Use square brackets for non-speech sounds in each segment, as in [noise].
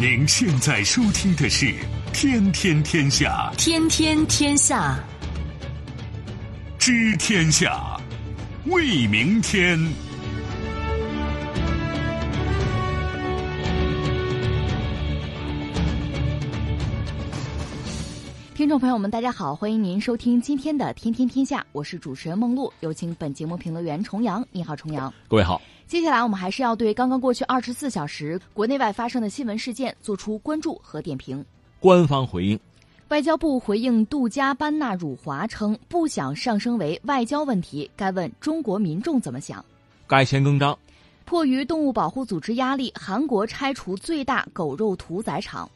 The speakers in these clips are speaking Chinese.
您现在收听的是《天天天下》，天天天下，知天下，为明天。听众朋友们，大家好，欢迎您收听今天的《天天天下》，我是主持人梦露，有请本节目评论员重阳。你好，重阳。各位好。接下来我们还是要对刚刚过去二十四小时国内外发生的新闻事件做出关注和点评。官方回应：外交部回应杜加班纳辱华称不想上升为外交问题，该问中国民众怎么想。改弦更张，迫于动物保护组织压力，韩国拆除最大狗肉屠宰场。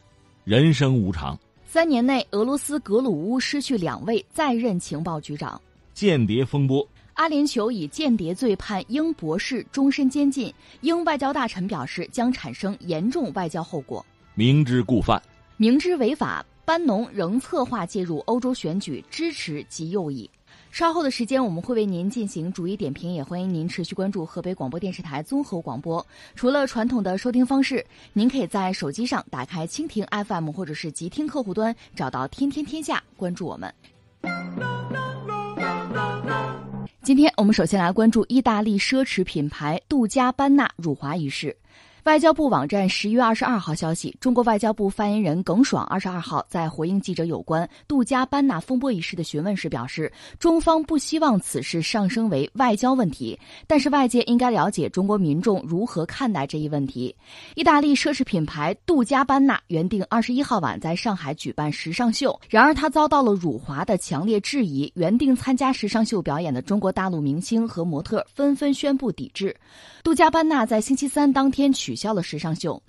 人生无常。三年内，俄罗斯格鲁乌失去两位在任情报局长。间谍风波，阿联酋以间谍罪判英博士终身监禁。英外交大臣表示将产生严重外交后果。明知故犯，明知违法，班农仍策划介入欧洲选举，支持及右翼。稍后的时间，我们会为您进行逐一点评，也欢迎您持续关注河北广播电视台综合广播。除了传统的收听方式，您可以在手机上打开蜻蜓 FM 或者是极听客户端，找到“天天天下”，关注我们。今天我们首先来关注意大利奢侈品牌杜嘉班纳辱华一事。外交部网站十一月二十二号消息，中国外交部发言人耿爽二十二号在回应记者有关杜嘉班纳风波一事的询问时表示，中方不希望此事上升为外交问题，但是外界应该了解中国民众如何看待这一问题。意大利奢侈品牌杜嘉班纳原定二十一号晚在上海举办时尚秀，然而他遭到了辱华的强烈质疑，原定参加时尚秀表演的中国大陆明星和模特纷纷宣布抵制。杜嘉班纳在星期三当天取取消了时尚秀。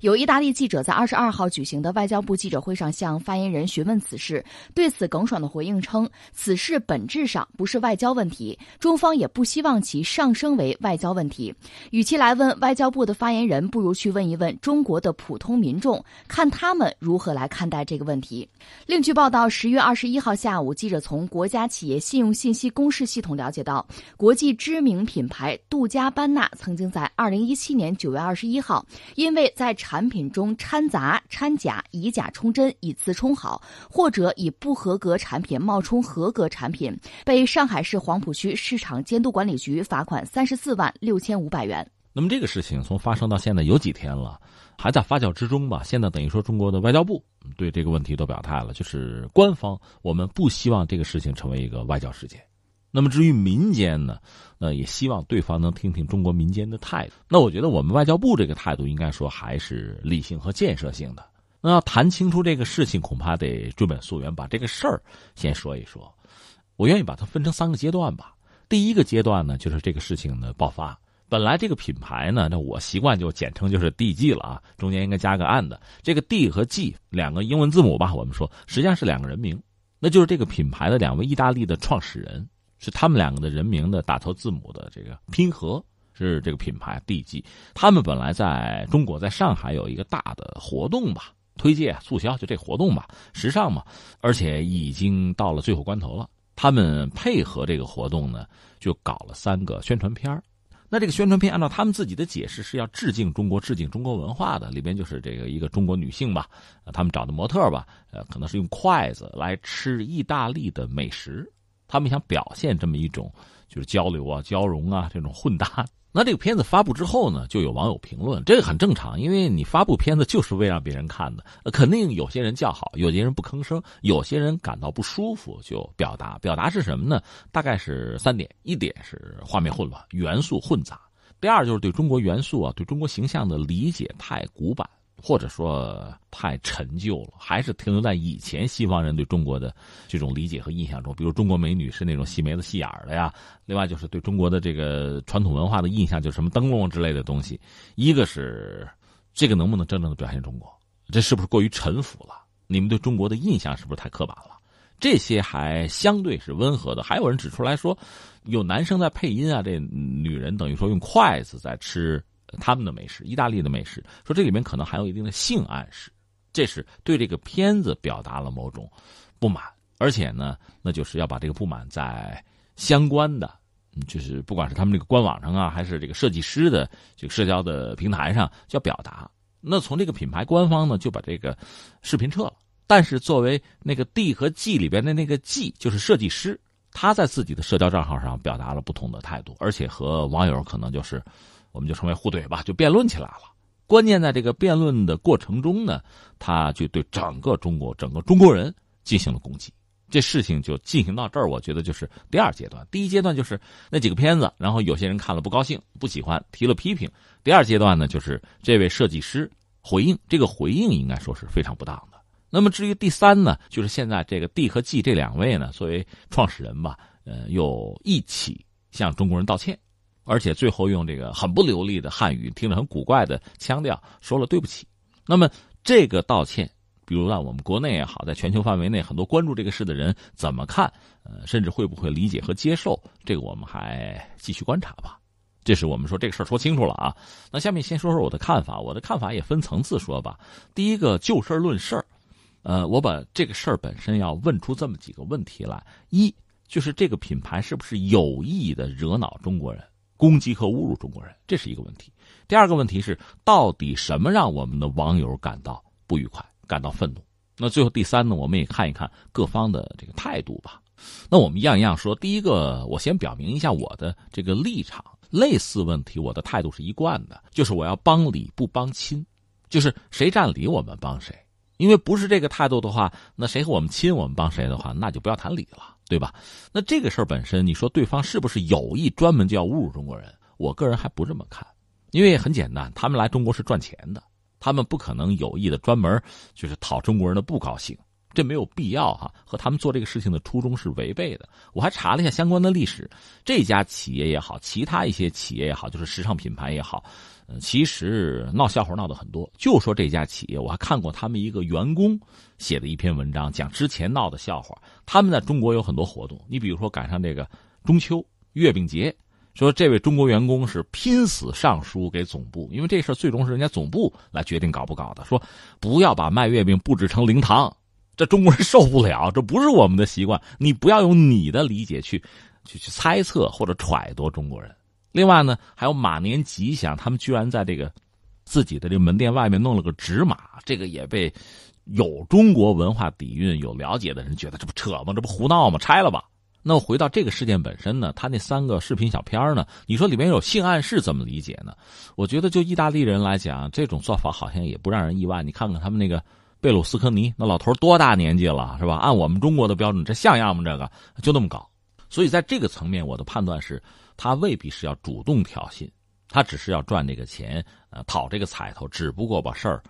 有意大利记者在二十二号举行的外交部记者会上向发言人询问此事，对此耿爽的回应称，此事本质上不是外交问题，中方也不希望其上升为外交问题。与其来问外交部的发言人，不如去问一问中国的普通民众，看他们如何来看待这个问题。另据报道，十月二十一号下午，记者从国家企业信用信息公示系统了解到，国际知名品牌杜嘉班纳曾经在二零一七年九月二十一号，因为在产产品中掺杂掺假、以假充真、以次充好，或者以不合格产品冒充合格产品，被上海市黄浦区市场监督管理局罚款三十四万六千五百元。那么这个事情从发生到现在有几天了，还在发酵之中吧？现在等于说中国的外交部对这个问题都表态了，就是官方我们不希望这个事情成为一个外交事件。那么至于民间呢，那也希望对方能听听中国民间的态度。那我觉得我们外交部这个态度应该说还是理性和建设性的。那要谈清楚这个事情，恐怕得追本溯源，把这个事儿先说一说。我愿意把它分成三个阶段吧。第一个阶段呢，就是这个事情的爆发。本来这个品牌呢，那我习惯就简称就是 DG 了啊，中间应该加个 and。这个 D 和 G 两个英文字母吧，我们说实际上是两个人名，那就是这个品牌的两位意大利的创始人。是他们两个的人名的打头字母的这个拼合，是这个品牌 DG。他们本来在中国，在上海有一个大的活动吧，推介促销，就这活动吧，时尚嘛，而且已经到了最后关头了。他们配合这个活动呢，就搞了三个宣传片那这个宣传片按照他们自己的解释是要致敬中国、致敬中国文化的，里边就是这个一个中国女性吧，他们找的模特吧，呃，可能是用筷子来吃意大利的美食。[laughs] 他们想表现这么一种，就是交流啊、交融啊这种混搭。[laughs] 那这个片子发布之后呢，就有网友评论，这个很正常，因为你发布片子就是为让别人看的，肯定有些人叫好，有些人不吭声，有些人感到不舒服就表达。表达是什么呢？大概是三点：一点是画面混乱、元素混杂；第二就是对中国元素啊、对中国形象的理解太古板。或者说太陈旧了，还是停留在以前西方人对中国的这种理解和印象中。比如中国美女是那种细眉子、细眼的呀。另外就是对中国的这个传统文化的印象，就是什么灯笼之类的东西。一个是这个能不能真正的表现中国？这是不是过于陈腐了？你们对中国的印象是不是太刻板了？这些还相对是温和的。还有人指出来说，有男生在配音啊，这女人等于说用筷子在吃。他们的美食，意大利的美食，说这里面可能含有一定的性暗示，这是对这个片子表达了某种不满，而且呢，那就是要把这个不满在相关的，就是不管是他们这个官网上啊，还是这个设计师的这个社交的平台上，就要表达。那从这个品牌官方呢，就把这个视频撤了。但是作为那个 D 和 G 里边的那个 G，就是设计师，他在自己的社交账号上表达了不同的态度，而且和网友可能就是我们就称为互怼吧，就辩论起来了。关键在这个辩论的过程中呢，他就对整个中国、整个中国人进行了攻击。这事情就进行到这儿，我觉得就是第二阶段。第一阶段就是那几个片子，然后有些人看了不高兴、不喜欢，提了批评。第二阶段呢，就是这位设计师回应，这个回应应该说是非常不当的。那么至于第三呢，就是现在这个 D 和 G 这两位呢，作为创始人吧，呃，又一起向中国人道歉，而且最后用这个很不流利的汉语，听着很古怪的腔调说了对不起。那么这个道歉。比如在我们国内也好，在全球范围内，很多关注这个事的人怎么看？呃，甚至会不会理解和接受？这个我们还继续观察吧。这是我们说这个事儿说清楚了啊。那下面先说说我的看法。我的看法也分层次说吧。第一个就事论事儿，呃，我把这个事儿本身要问出这么几个问题来：一就是这个品牌是不是有意的惹恼中国人，攻击和侮辱中国人？这是一个问题。第二个问题是，到底什么让我们的网友感到不愉快？感到愤怒。那最后第三呢？我们也看一看各方的这个态度吧。那我们一样一样说。第一个，我先表明一下我的这个立场。类似问题，我的态度是一贯的，就是我要帮理不帮亲，就是谁占理我们帮谁。因为不是这个态度的话，那谁和我们亲，我们帮谁的话，那就不要谈理了，对吧？那这个事儿本身，你说对方是不是有意专门就要侮辱中国人？我个人还不这么看，因为很简单，他们来中国是赚钱的。他们不可能有意的专门就是讨中国人的不高兴，这没有必要哈，和他们做这个事情的初衷是违背的。我还查了一下相关的历史，这家企业也好，其他一些企业也好，就是时尚品牌也好，其实闹笑话闹的很多。就说这家企业，我还看过他们一个员工写的一篇文章，讲之前闹的笑话。他们在中国有很多活动，你比如说赶上这个中秋、月饼节。说这位中国员工是拼死上书给总部，因为这事最终是人家总部来决定搞不搞的。说不要把卖月饼布置成灵堂，这中国人受不了，这不是我们的习惯。你不要用你的理解去去去猜测或者揣度中国人。另外呢，还有马年吉祥，他们居然在这个自己的这个门店外面弄了个纸马，这个也被有中国文化底蕴、有了解的人觉得这不扯吗？这不胡闹吗？拆了吧。那回到这个事件本身呢，他那三个视频小片呢，你说里面有性暗示，怎么理解呢？我觉得就意大利人来讲，这种做法好像也不让人意外。你看看他们那个贝鲁斯科尼，那老头多大年纪了，是吧？按我们中国的标准，这像样吗？这个就那么搞。所以在这个层面，我的判断是，他未必是要主动挑衅，他只是要赚这个钱，呃，讨这个彩头，只不过把事儿，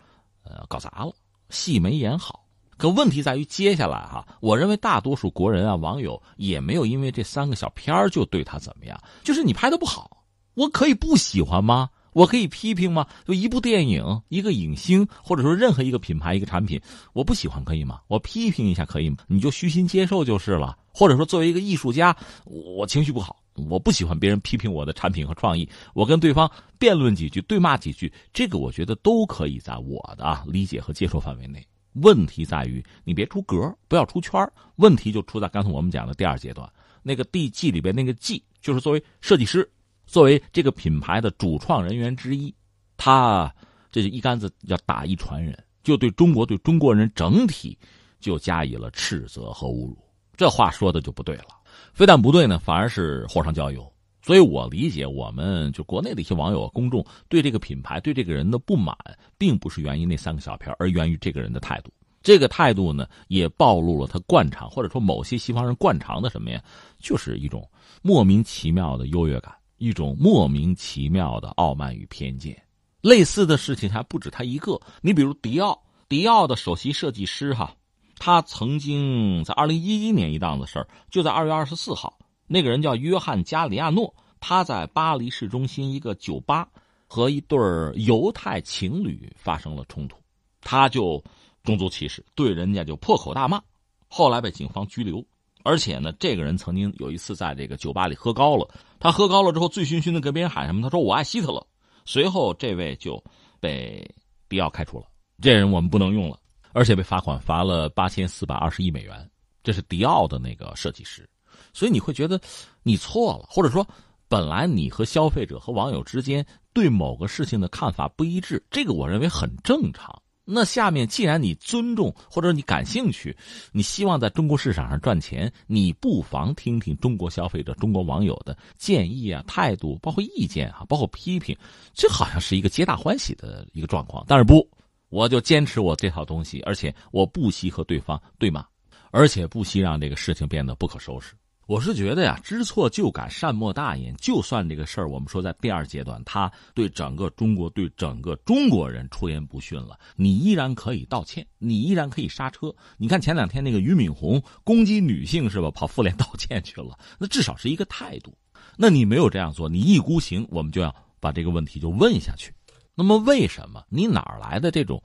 呃，搞砸了，戏没演好。可问题在于，接下来哈，我认为大多数国人啊，网友也没有因为这三个小片就对他怎么样。就是你拍的不好，我可以不喜欢吗？我可以批评吗？就一部电影、一个影星，或者说任何一个品牌、一个产品，我不喜欢可以吗？我批评一下可以吗？你就虚心接受就是了。或者说，作为一个艺术家，我情绪不好，我不喜欢别人批评我的产品和创意，我跟对方辩论几句，对骂几句，这个我觉得都可以在我的理解和接受范围内。问题在于你别出格，不要出圈问题就出在刚才我们讲的第二阶段，那个 D G 里边那个 G，就是作为设计师，作为这个品牌的主创人员之一，他这就一竿子要打一船人，就对中国对中国人整体就加以了斥责和侮辱。这话说的就不对了，非但不对呢，反而是火上浇油。所以我理解，我们就国内的一些网友、公众对这个品牌、对这个人的不满，并不是源于那三个小片，而源于这个人的态度。这个态度呢，也暴露了他惯常，或者说某些西方人惯常的什么呀？就是一种莫名其妙的优越感，一种莫名其妙的傲慢与偏见。类似的事情还不止他一个。你比如迪奥，迪奥的首席设计师哈，他曾经在二零一一年一档子事儿，就在二月二十四号。那个人叫约翰加里亚诺，他在巴黎市中心一个酒吧和一对犹太情侣发生了冲突，他就种族歧视，对人家就破口大骂，后来被警方拘留。而且呢，这个人曾经有一次在这个酒吧里喝高了，他喝高了之后醉醺醺的跟别人喊什么？他说我爱希特勒。随后这位就被迪奥开除了，这人我们不能用了，而且被罚款罚了八千四百二十亿美元。这是迪奥的那个设计师。所以你会觉得你错了，或者说本来你和消费者和网友之间对某个事情的看法不一致，这个我认为很正常。那下面，既然你尊重或者你感兴趣，你希望在中国市场上赚钱，你不妨听听中国消费者、中国网友的建议啊、态度，包括意见啊，包括批评，这好像是一个皆大欢喜的一个状况。但是不，我就坚持我这套东西，而且我不惜和对方对骂，而且不惜让这个事情变得不可收拾。我是觉得呀，知错就改，善莫大焉。就算这个事儿，我们说在第二阶段，他对整个中国、对整个中国人出言不逊了，你依然可以道歉，你依然可以刹车。你看前两天那个俞敏洪攻击女性是吧？跑妇联道歉去了，那至少是一个态度。那你没有这样做，你一孤行，我们就要把这个问题就问下去。那么为什么你哪来的这种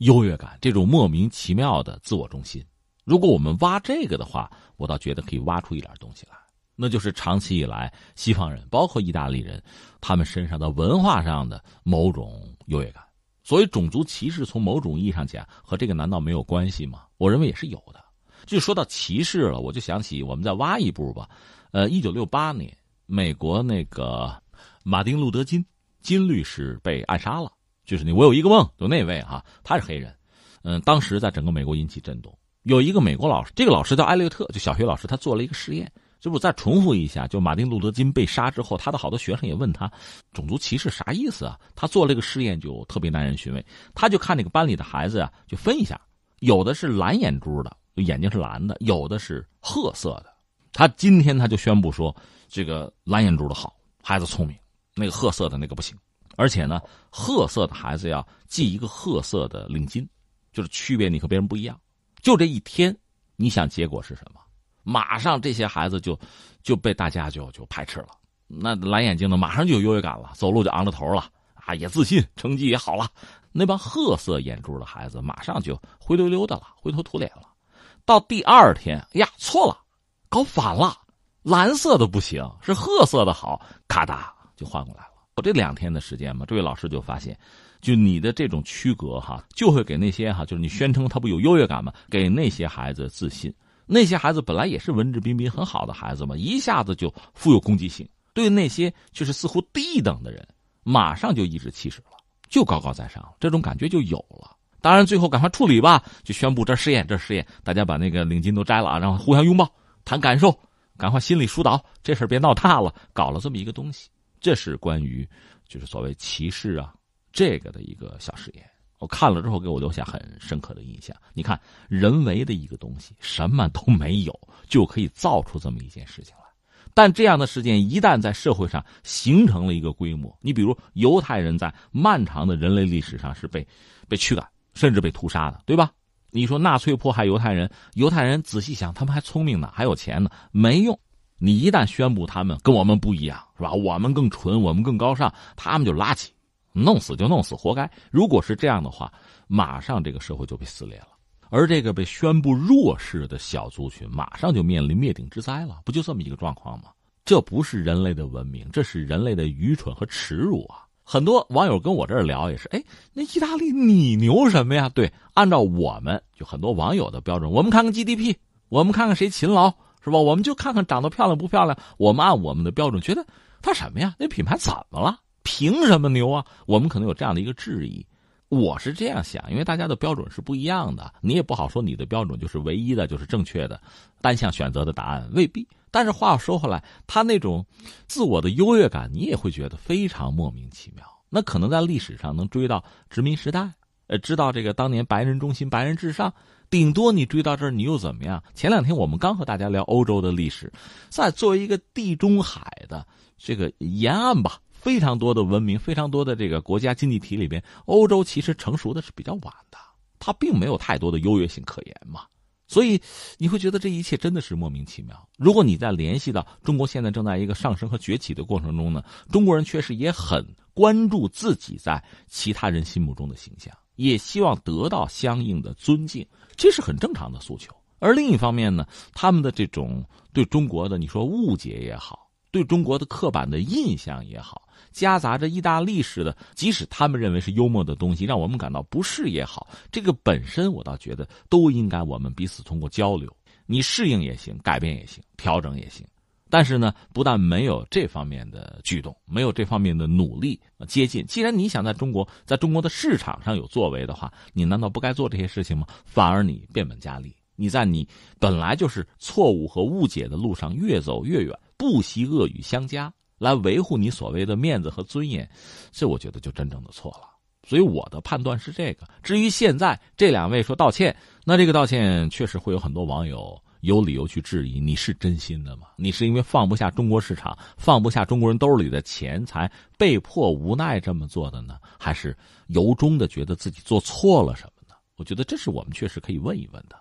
优越感，这种莫名其妙的自我中心？如果我们挖这个的话，我倒觉得可以挖出一点东西来，那就是长期以来西方人，包括意大利人，他们身上的文化上的某种优越感。所以种族歧视从某种意义上讲和这个难道没有关系吗？我认为也是有的。就说到歧视了，我就想起我们再挖一步吧。呃，一九六八年，美国那个马丁路德金金律师被暗杀了，就是你我有一个梦，就那位哈，他是黑人，嗯，当时在整个美国引起震动。有一个美国老师，这个老师叫艾略特，就小学老师，他做了一个实验。就我再重复一下，就马丁路德金被杀之后，他的好多学生也问他，种族歧视啥意思啊？他做了一个实验，就特别耐人寻味。他就看那个班里的孩子啊，就分一下，有的是蓝眼珠的，眼睛是蓝的；有的是褐色的。他今天他就宣布说，这个蓝眼珠的好，孩子聪明；那个褐色的那个不行。而且呢，褐色的孩子要系一个褐色的领巾，就是区别你和别人不一样。就这一天，你想结果是什么？马上这些孩子就就被大家就就排斥了。那蓝眼睛的马上就有优越感了，走路就昂着头了啊，也自信，成绩也好了。那帮褐色眼珠的孩子马上就灰溜溜的了，灰头土脸了。到第二天，呀，错了，搞反了，蓝色的不行，是褐色的好，咔嗒就换过来了。我这两天的时间嘛，这位老师就发现。就你的这种区隔哈，就会给那些哈，就是你宣称他不有优越感吗？给那些孩子自信。那些孩子本来也是文质彬彬很好的孩子嘛，一下子就富有攻击性。对那些就是似乎低等的人，马上就颐指气使了，就高高在上，这种感觉就有了。当然最后赶快处理吧，就宣布这试验，这试验，大家把那个领巾都摘了啊，然后互相拥抱，谈感受，赶快心理疏导，这事别闹大了，搞了这么一个东西。这是关于就是所谓歧视啊。这个的一个小实验，我看了之后给我留下很深刻的印象。你看，人为的一个东西，什么都没有，就可以造出这么一件事情来。但这样的事件一旦在社会上形成了一个规模，你比如犹太人在漫长的人类历史上是被被驱赶，甚至被屠杀的，对吧？你说纳粹迫害犹太人，犹太人仔细想，他们还聪明呢，还有钱呢，没用。你一旦宣布他们跟我们不一样，是吧？我们更纯，我们更高尚，他们就拉起。弄死就弄死，活该。如果是这样的话，马上这个社会就被撕裂了，而这个被宣布弱势的小族群，马上就面临灭顶之灾了。不就这么一个状况吗？这不是人类的文明，这是人类的愚蠢和耻辱啊！很多网友跟我这儿聊也是，哎，那意大利你牛什么呀？对，按照我们就很多网友的标准，我们看看 GDP，我们看看谁勤劳，是吧？我们就看看长得漂亮不漂亮，我们按我们的标准，觉得他什么呀？那品牌怎么了？凭什么牛啊？我们可能有这样的一个质疑，我是这样想，因为大家的标准是不一样的，你也不好说你的标准就是唯一的，就是正确的，单向选择的答案未必。但是话又说回来，他那种自我的优越感，你也会觉得非常莫名其妙。那可能在历史上能追到殖民时代，呃，知道这个当年白人中心、白人至上，顶多你追到这儿，你又怎么样？前两天我们刚和大家聊欧洲的历史，在作为一个地中海的这个沿岸吧。非常多的文明，非常多的这个国家经济体里边，欧洲其实成熟的是比较晚的，它并没有太多的优越性可言嘛。所以你会觉得这一切真的是莫名其妙。如果你再联系到中国现在正在一个上升和崛起的过程中呢，中国人确实也很关注自己在其他人心目中的形象，也希望得到相应的尊敬，这是很正常的诉求。而另一方面呢，他们的这种对中国的你说误解也好，对中国的刻板的印象也好。夹杂着意大利式的，即使他们认为是幽默的东西，让我们感到不适也好，这个本身我倒觉得都应该我们彼此通过交流，你适应也行，改变也行，调整也行。但是呢，不但没有这方面的举动，没有这方面的努力接近。既然你想在中国，在中国的市场上有作为的话，你难道不该做这些事情吗？反而你变本加厉，你在你本来就是错误和误解的路上越走越远，不惜恶语相加来维护你所谓的面子和尊严，这我觉得就真正的错了。所以我的判断是这个。至于现在这两位说道歉，那这个道歉确实会有很多网友。有理由去质疑你是真心的吗？你是因为放不下中国市场，放不下中国人兜里的钱，才被迫无奈这么做的呢？还是由衷的觉得自己做错了什么呢？我觉得这是我们确实可以问一问的。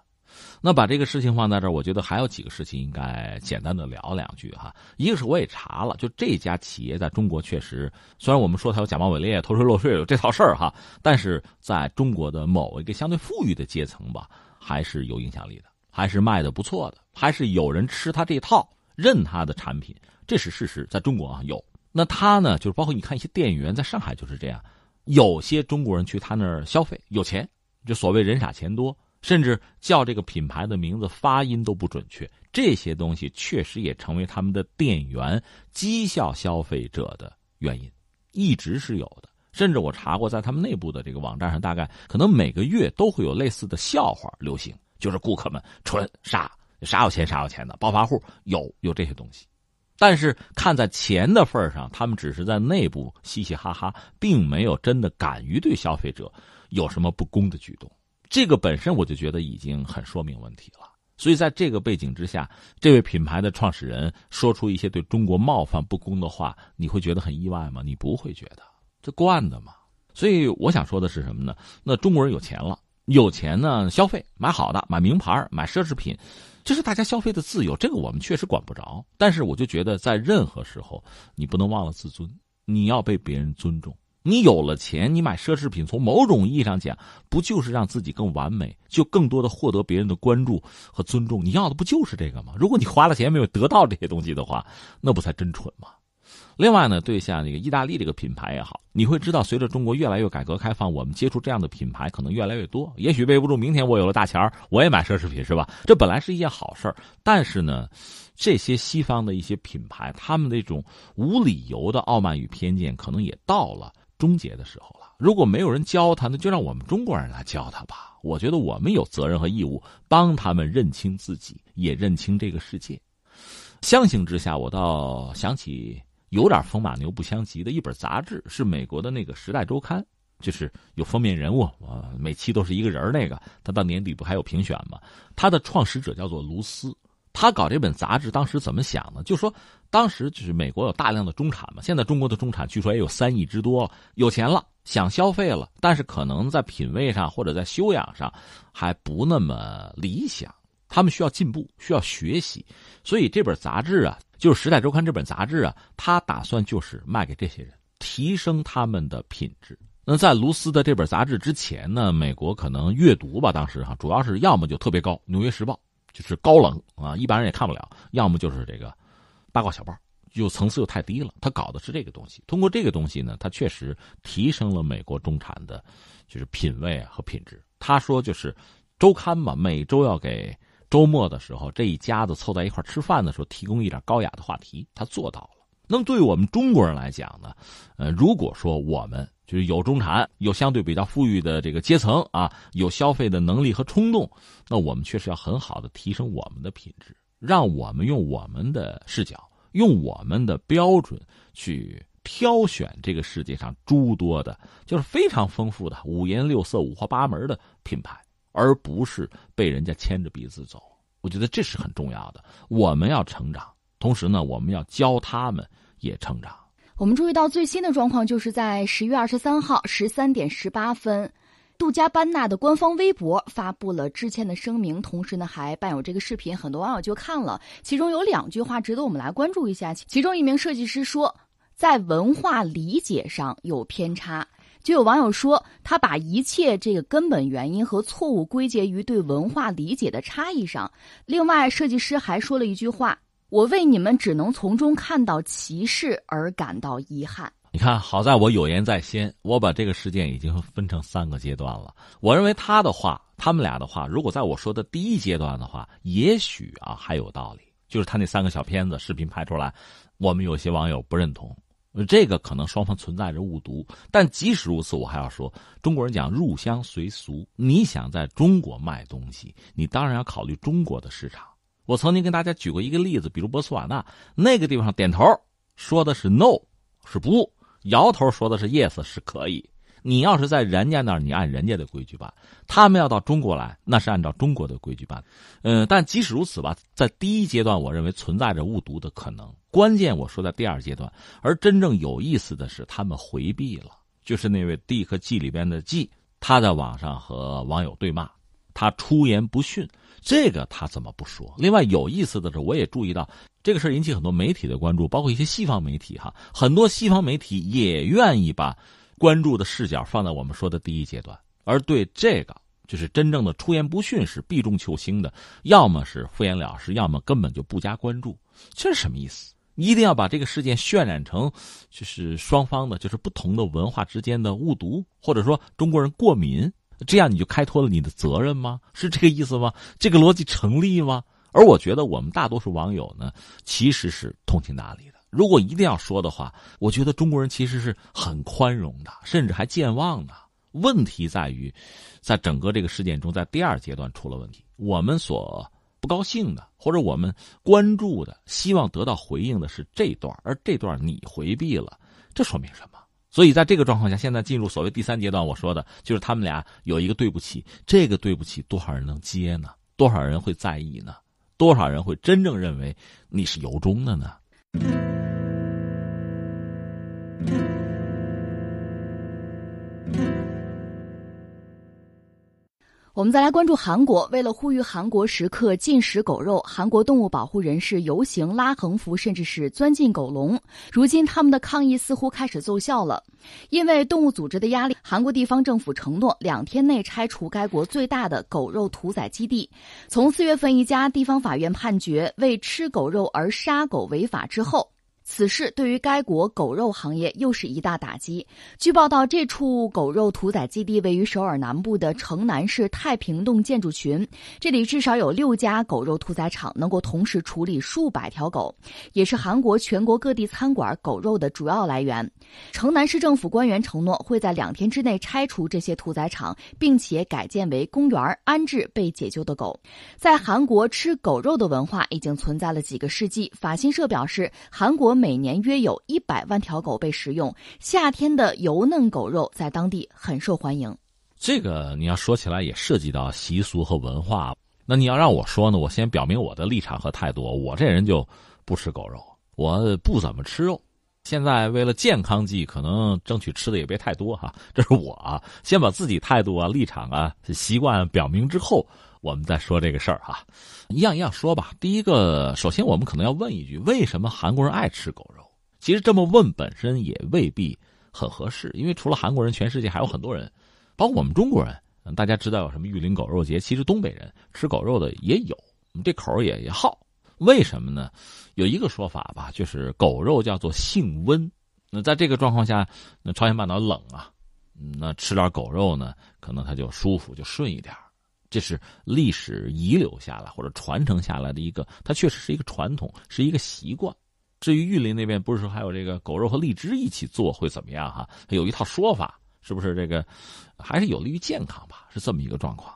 那把这个事情放在这儿，我觉得还有几个事情应该简单的聊两句哈。一个是我也查了，就这家企业在中国确实，虽然我们说它有假冒伪劣、偷税漏税有这套事儿哈，但是在中国的某一个相对富裕的阶层吧，还是有影响力的。还是卖的不错的，还是有人吃他这套，认他的产品，这是事实。在中国啊有，那他呢，就是包括你看一些店员，在上海就是这样，有些中国人去他那儿消费，有钱，就所谓人傻钱多，甚至叫这个品牌的名字发音都不准确，这些东西确实也成为他们的店员讥笑消费者的原因，一直是有的。甚至我查过，在他们内部的这个网站上，大概可能每个月都会有类似的笑话流行。就是顾客们纯傻傻有钱傻有钱的暴发户有有这些东西，但是看在钱的份上，他们只是在内部嘻嘻哈哈，并没有真的敢于对消费者有什么不公的举动。这个本身我就觉得已经很说明问题了。所以在这个背景之下，这位品牌的创始人说出一些对中国冒犯不公的话，你会觉得很意外吗？你不会觉得，这惯的嘛。所以我想说的是什么呢？那中国人有钱了。有钱呢，消费买好的，买名牌，买奢侈品，这是大家消费的自由，这个我们确实管不着。但是我就觉得，在任何时候，你不能忘了自尊，你要被别人尊重。你有了钱，你买奢侈品，从某种意义上讲，不就是让自己更完美，就更多的获得别人的关注和尊重？你要的不就是这个吗？如果你花了钱没有得到这些东西的话，那不才真蠢吗？另外呢，对像那个意大利这个品牌也好，你会知道，随着中国越来越改革开放，我们接触这样的品牌可能越来越多。也许背不住，明天我有了大钱儿我也买奢侈品，是吧？这本来是一件好事儿但是呢，这些西方的一些品牌，他们那种无理由的傲慢与偏见，可能也到了终结的时候了。如果没有人教他，那就让我们中国人来教他吧。我觉得我们有责任和义务帮他们认清自己，也认清这个世界。相形之下，我倒想起。有点风马牛不相及的一本杂志，是美国的那个《时代周刊》，就是有封面人物，啊，每期都是一个人那个，他到年底不还有评选吗？他的创始者叫做卢斯，他搞这本杂志当时怎么想呢？就说当时就是美国有大量的中产嘛，现在中国的中产据说也有三亿之多，有钱了，想消费了，但是可能在品味上或者在修养上还不那么理想，他们需要进步，需要学习，所以这本杂志啊。就是《时代周刊》这本杂志啊，他打算就是卖给这些人，提升他们的品质。那在卢斯的这本杂志之前呢，美国可能阅读吧，当时哈，主要是要么就特别高，《纽约时报》就是高冷啊，一般人也看不了；要么就是这个八卦小报，就层次又太低了。他搞的是这个东西，通过这个东西呢，他确实提升了美国中产的，就是品味和品质。他说就是周刊嘛，每周要给。周末的时候，这一家子凑在一块吃饭的时候，提供一点高雅的话题，他做到了。那么，对于我们中国人来讲呢，呃，如果说我们就是有中产、有相对比较富裕的这个阶层啊，有消费的能力和冲动，那我们确实要很好的提升我们的品质，让我们用我们的视角、用我们的标准去挑选这个世界上诸多的，就是非常丰富的五颜六色、五花八门的品牌。而不是被人家牵着鼻子走，我觉得这是很重要的。我们要成长，同时呢，我们要教他们也成长。我们注意到最新的状况，就是在十月二十三号十三点十八分，杜嘉班纳的官方微博发布了致歉的声明，同时呢，还伴有这个视频，很多网友就看了。其中有两句话值得我们来关注一下。其中一名设计师说，在文化理解上有偏差。就有网友说，他把一切这个根本原因和错误归结于对文化理解的差异上。另外，设计师还说了一句话：“我为你们只能从中看到歧视而感到遗憾。”你看，好在我有言在先，我把这个事件已经分成三个阶段了。我认为他的话，他们俩的话，如果在我说的第一阶段的话，也许啊还有道理。就是他那三个小片子视频拍出来，我们有些网友不认同。这个可能双方存在着误读，但即使如此，我还要说，中国人讲入乡随俗，你想在中国卖东西，你当然要考虑中国的市场。我曾经跟大家举过一个例子，比如波斯瓦纳那个地方，点头说的是 no，是不；摇头说的是 yes，是可以。你要是在人家那儿，你按人家的规矩办；他们要到中国来，那是按照中国的规矩办。嗯，但即使如此吧，在第一阶段，我认为存在着误读的可能。关键我说在第二阶段，而真正有意思的是，他们回避了，就是那位 D 和 G 里边的 G，他在网上和网友对骂，他出言不逊，这个他怎么不说？另外有意思的是，我也注意到这个事引起很多媒体的关注，包括一些西方媒体哈，很多西方媒体也愿意把关注的视角放在我们说的第一阶段，而对这个就是真正的出言不逊是避重就轻的，要么是敷衍了事，要么根本就不加关注，这是什么意思？一定要把这个事件渲染成，就是双方的，就是不同的文化之间的误读，或者说中国人过敏，这样你就开脱了你的责任吗？是这个意思吗？这个逻辑成立吗？而我觉得我们大多数网友呢，其实是通情达理。如果一定要说的话，我觉得中国人其实是很宽容的，甚至还健忘的。问题在于，在整个这个事件中，在第二阶段出了问题，我们所。不高兴的，或者我们关注的、希望得到回应的是这段，而这段你回避了，这说明什么？所以在这个状况下，现在进入所谓第三阶段，我说的就是他们俩有一个对不起，这个对不起多少人能接呢？多少人会在意呢？多少人会真正认为你是由衷的呢？thank you 我们再来关注韩国。为了呼吁韩国食客禁食狗肉，韩国动物保护人士游行、拉横幅，甚至是钻进狗笼。如今，他们的抗议似乎开始奏效了。因为动物组织的压力，韩国地方政府承诺两天内拆除该国最大的狗肉屠宰基地。从四月份一家地方法院判决为吃狗肉而杀狗违法之后。此事对于该国狗肉行业又是一大打击。据报道，这处狗肉屠宰基地位于首尔南部的城南市太平洞建筑群，这里至少有六家狗肉屠宰场，能够同时处理数百条狗，也是韩国全国各地餐馆狗肉的主要来源。城南市政府官员承诺会在两天之内拆除这些屠宰场，并且改建为公园，安置被解救的狗。在韩国，吃狗肉的文化已经存在了几个世纪。法新社表示，韩国。每年约有一百万条狗被食用，夏天的油嫩狗肉在当地很受欢迎。这个你要说起来也涉及到习俗和文化。那你要让我说呢？我先表明我的立场和态度。我这人就不吃狗肉，我不怎么吃肉。现在为了健康计，可能争取吃的也别太多哈。这是我啊，先把自己态度啊、立场啊、习惯表明之后。我们再说这个事儿哈，一样一样说吧。第一个，首先我们可能要问一句：为什么韩国人爱吃狗肉？其实这么问本身也未必很合适，因为除了韩国人，全世界还有很多人，包括我们中国人。大家知道有什么玉林狗肉节？其实东北人吃狗肉的也有，这口也也好。为什么呢？有一个说法吧，就是狗肉叫做性温。那在这个状况下，那朝鲜半岛冷啊，那吃点狗肉呢，可能它就舒服，就顺一点。这是历史遗留下来或者传承下来的一个，它确实是一个传统，是一个习惯。至于玉林那边，不是说还有这个狗肉和荔枝一起做会怎么样哈？有一套说法，是不是这个还是有利于健康吧？是这么一个状况。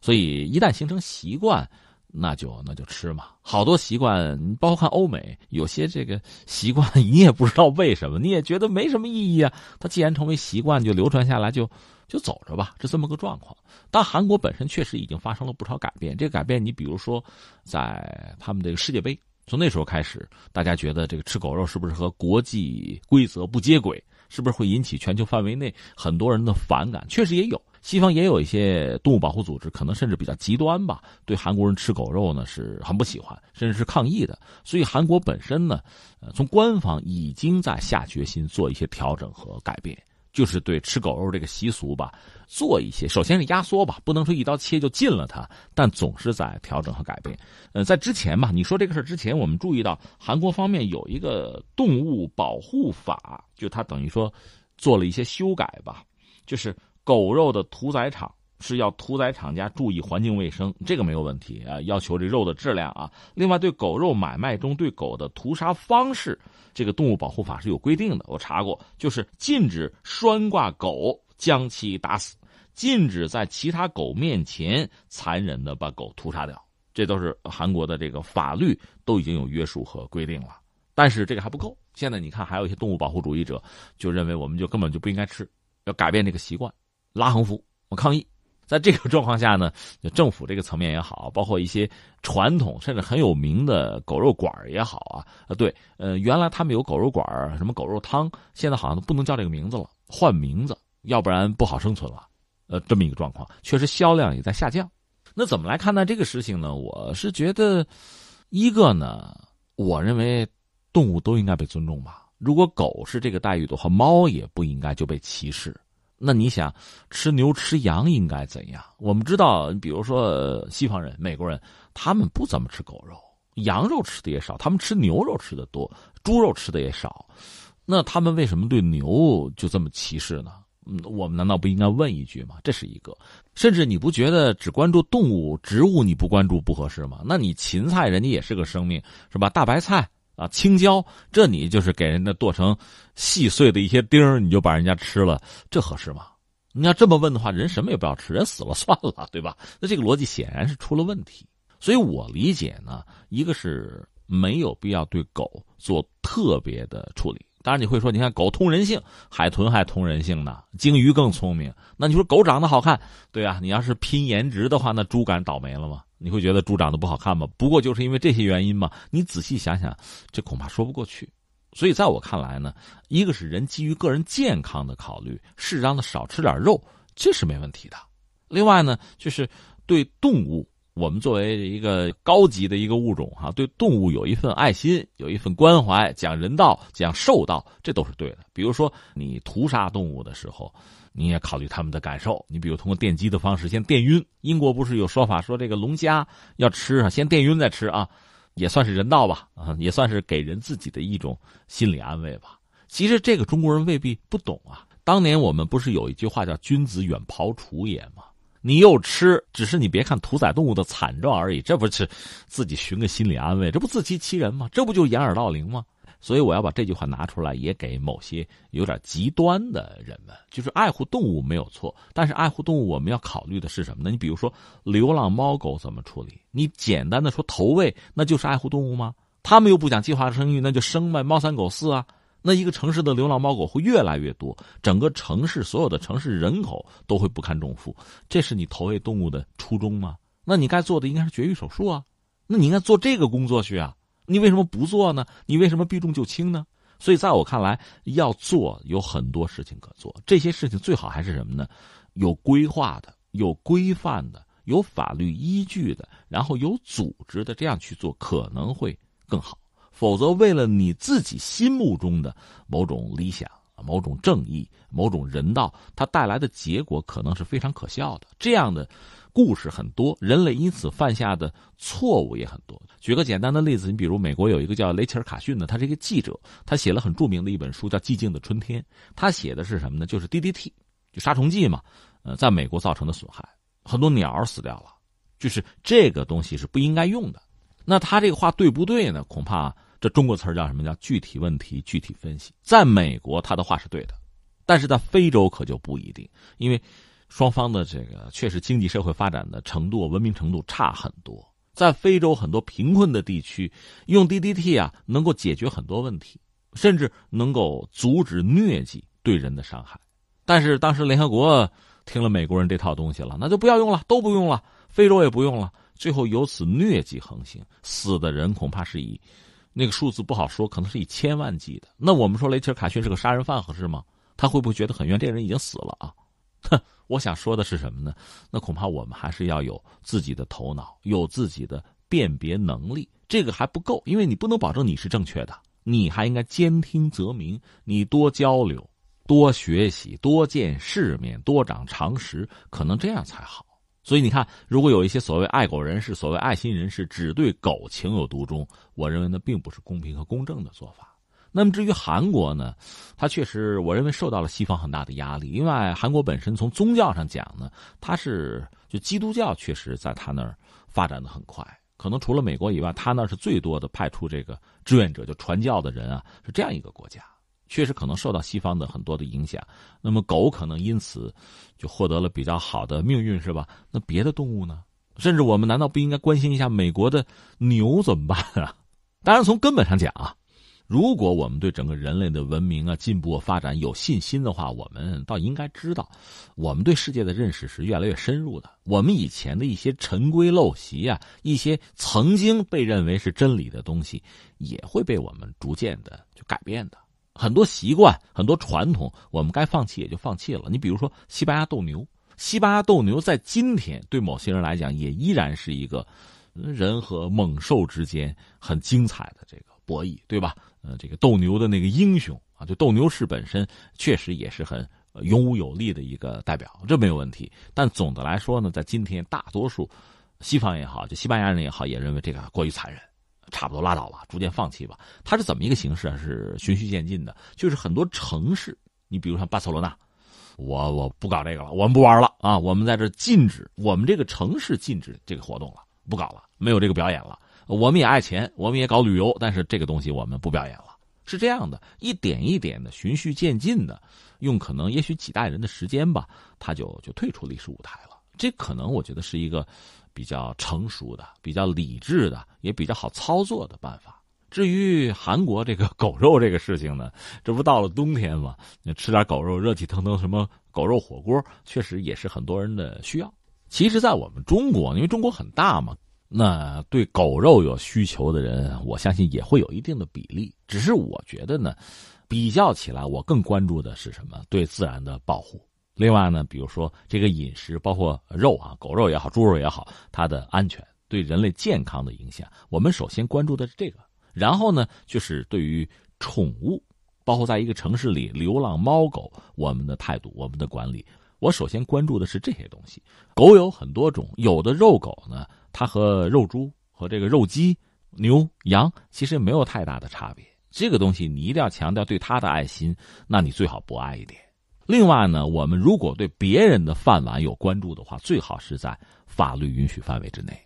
所以一旦形成习惯，那就那就吃嘛。好多习惯，你包括看欧美，有些这个习惯 [laughs] 你也不知道为什么，你也觉得没什么意义啊。它既然成为习惯，就流传下来就。就就走着吧，是这么个状况。但韩国本身确实已经发生了不少改变。这个改变，你比如说，在他们这个世界杯，从那时候开始，大家觉得这个吃狗肉是不是和国际规则不接轨？是不是会引起全球范围内很多人的反感？确实也有，西方也有一些动物保护组织，可能甚至比较极端吧，对韩国人吃狗肉呢是很不喜欢，甚至是抗议的。所以韩国本身呢，呃，从官方已经在下决心做一些调整和改变。就是对吃狗肉这个习俗吧，做一些，首先是压缩吧，不能说一刀切就禁了它，但总是在调整和改变。呃，在之前吧，你说这个事之前，我们注意到韩国方面有一个动物保护法，就它等于说做了一些修改吧，就是狗肉的屠宰场是要屠宰厂家注意环境卫生，这个没有问题啊，要求这肉的质量啊。另外，对狗肉买卖中对狗的屠杀方式，这个动物保护法是有规定的。我查过，就是禁止拴挂狗将其打死，禁止在其他狗面前残忍的把狗屠杀掉。这都是韩国的这个法律都已经有约束和规定了。但是这个还不够，现在你看，还有一些动物保护主义者就认为我们就根本就不应该吃，要改变这个习惯，拉横幅，我抗议。在这个状况下呢，政府这个层面也好，包括一些传统甚至很有名的狗肉馆也好啊，啊，对，呃，原来他们有狗肉馆什么狗肉汤，现在好像都不能叫这个名字了，换名字，要不然不好生存了。呃，这么一个状况，确实销量也在下降。那怎么来看待这个事情呢？我是觉得，一个呢，我认为动物都应该被尊重吧。如果狗是这个待遇的话，猫也不应该就被歧视。那你想吃牛吃羊应该怎样？我们知道，比如说西方人、美国人，他们不怎么吃狗肉，羊肉吃的也少，他们吃牛肉吃的多，猪肉吃的也少。那他们为什么对牛就这么歧视呢？我们难道不应该问一句吗？这是一个。甚至你不觉得只关注动物、植物你不关注不合适吗？那你芹菜人家也是个生命，是吧？大白菜。啊，青椒，这你就是给人家剁成细碎的一些丁你就把人家吃了，这合适吗？你要这么问的话，人什么也不要吃，人死了算了，对吧？那这个逻辑显然是出了问题。所以我理解呢，一个是没有必要对狗做特别的处理。当然你会说，你看狗通人性，海豚还通人性呢，鲸鱼更聪明。那你说狗长得好看，对啊，你要是拼颜值的话，那猪敢倒霉了吗？你会觉得猪长得不好看吗？不过就是因为这些原因嘛？你仔细想想，这恐怕说不过去。所以在我看来呢，一个是人基于个人健康的考虑，适当的少吃点肉，这是没问题的。另外呢，就是对动物，我们作为一个高级的一个物种哈，对动物有一份爱心，有一份关怀，讲人道，讲兽道，这都是对的。比如说你屠杀动物的时候。你也考虑他们的感受，你比如通过电击的方式先电晕。英国不是有说法说这个龙虾要吃啊，先电晕再吃啊，也算是人道吧，啊，也算是给人自己的一种心理安慰吧。其实这个中国人未必不懂啊。当年我们不是有一句话叫“君子远庖厨也”吗？你又吃，只是你别看屠宰动物的惨状而已，这不是自己寻个心理安慰，这不自欺欺人吗？这不就掩耳盗铃吗？所以我要把这句话拿出来，也给某些有点极端的人们，就是爱护动物没有错，但是爱护动物我们要考虑的是什么呢？你比如说流浪猫狗怎么处理？你简单的说投喂，那就是爱护动物吗？他们又不讲计划生育，那就生呗，猫三狗四啊。那一个城市的流浪猫狗会越来越多，整个城市所有的城市人口都会不堪重负，这是你投喂动物的初衷吗？那你该做的应该是绝育手术啊，那你应该做这个工作去啊。你为什么不做呢？你为什么避重就轻呢？所以在我看来，要做有很多事情可做。这些事情最好还是什么呢？有规划的、有规范的、有法律依据的，然后有组织的，这样去做可能会更好。否则，为了你自己心目中的某种理想、某种正义、某种人道，它带来的结果可能是非常可笑的。这样的。故事很多，人类因此犯下的错误也很多。举个简单的例子，你比如美国有一个叫雷切尔·卡逊的，他是一个记者，他写了很著名的一本书叫《寂静的春天》。他写的是什么呢？就是 DDT，就杀虫剂嘛，呃，在美国造成的损害，很多鸟死掉了，就是这个东西是不应该用的。那他这个话对不对呢？恐怕这中国词儿叫什么？叫具体问题具体分析。在美国，他的话是对的，但是在非洲可就不一定，因为。双方的这个确实经济社会发展的程度、文明程度差很多。在非洲很多贫困的地区，用 DDT 啊能够解决很多问题，甚至能够阻止疟疾对人的伤害。但是当时联合国听了美国人这套东西了，那就不要用了，都不用了，非洲也不用了。最后由此疟疾横行，死的人恐怕是以那个数字不好说，可能是以千万计的。那我们说雷切尔·卡逊是个杀人犯合适吗？他会不会觉得很冤？这人已经死了啊。哼，我想说的是什么呢？那恐怕我们还是要有自己的头脑，有自己的辨别能力。这个还不够，因为你不能保证你是正确的，你还应该兼听则明。你多交流，多学习，多见世面，多长常识，可能这样才好。所以你看，如果有一些所谓爱狗人士、所谓爱心人士只对狗情有独钟，我认为那并不是公平和公正的做法。那么至于韩国呢，它确实我认为受到了西方很大的压力。另外，韩国本身从宗教上讲呢，它是就基督教确实在他那儿发展的很快，可能除了美国以外，他那是最多的派出这个志愿者就传教的人啊，是这样一个国家，确实可能受到西方的很多的影响。那么狗可能因此就获得了比较好的命运，是吧？那别的动物呢？甚至我们难道不应该关心一下美国的牛怎么办啊？当然，从根本上讲啊，如果我们对整个人类的文明啊、进步发展有信心的话，我们倒应该知道，我们对世界的认识是越来越深入的。我们以前的一些陈规陋习啊，一些曾经被认为是真理的东西，也会被我们逐渐的就改变的。很多习惯、很多传统，我们该放弃也就放弃了。你比如说西班牙斗牛。西班牙斗牛在今天对某些人来讲，也依然是一个人和猛兽之间很精彩的这个博弈，对吧？呃，这个斗牛的那个英雄啊，就斗牛士本身确实也是很勇武有力的一个代表，这没有问题。但总的来说呢，在今天，大多数西方也好，就西班牙人也好，也认为这个过于残忍，差不多拉倒吧，逐渐放弃吧。它是怎么一个形式啊？是循序渐进的，就是很多城市，你比如像巴塞罗那。我我不搞这个了，我们不玩了啊！我们在这禁止，我们这个城市禁止这个活动了，不搞了，没有这个表演了。我们也爱钱，我们也搞旅游，但是这个东西我们不表演了。是这样的，一点一点的，循序渐进的，用可能也许几代人的时间吧，他就就退出历史舞台了。这可能我觉得是一个比较成熟的、比较理智的，也比较好操作的办法。至于韩国这个狗肉这个事情呢，这不到了冬天嘛，吃点狗肉，热气腾腾，什么狗肉火锅，确实也是很多人的需要。其实，在我们中国，因为中国很大嘛，那对狗肉有需求的人，我相信也会有一定的比例。只是我觉得呢，比较起来，我更关注的是什么？对自然的保护。另外呢，比如说这个饮食，包括肉啊，狗肉也好，猪肉也好，它的安全对人类健康的影响，我们首先关注的是这个。然后呢，就是对于宠物，包括在一个城市里流浪猫狗，我们的态度、我们的管理，我首先关注的是这些东西。狗有很多种，有的肉狗呢，它和肉猪和这个肉鸡、牛羊其实没有太大的差别。这个东西你一定要强调对它的爱心，那你最好不爱一点。另外呢，我们如果对别人的饭碗有关注的话，最好是在法律允许范围之内。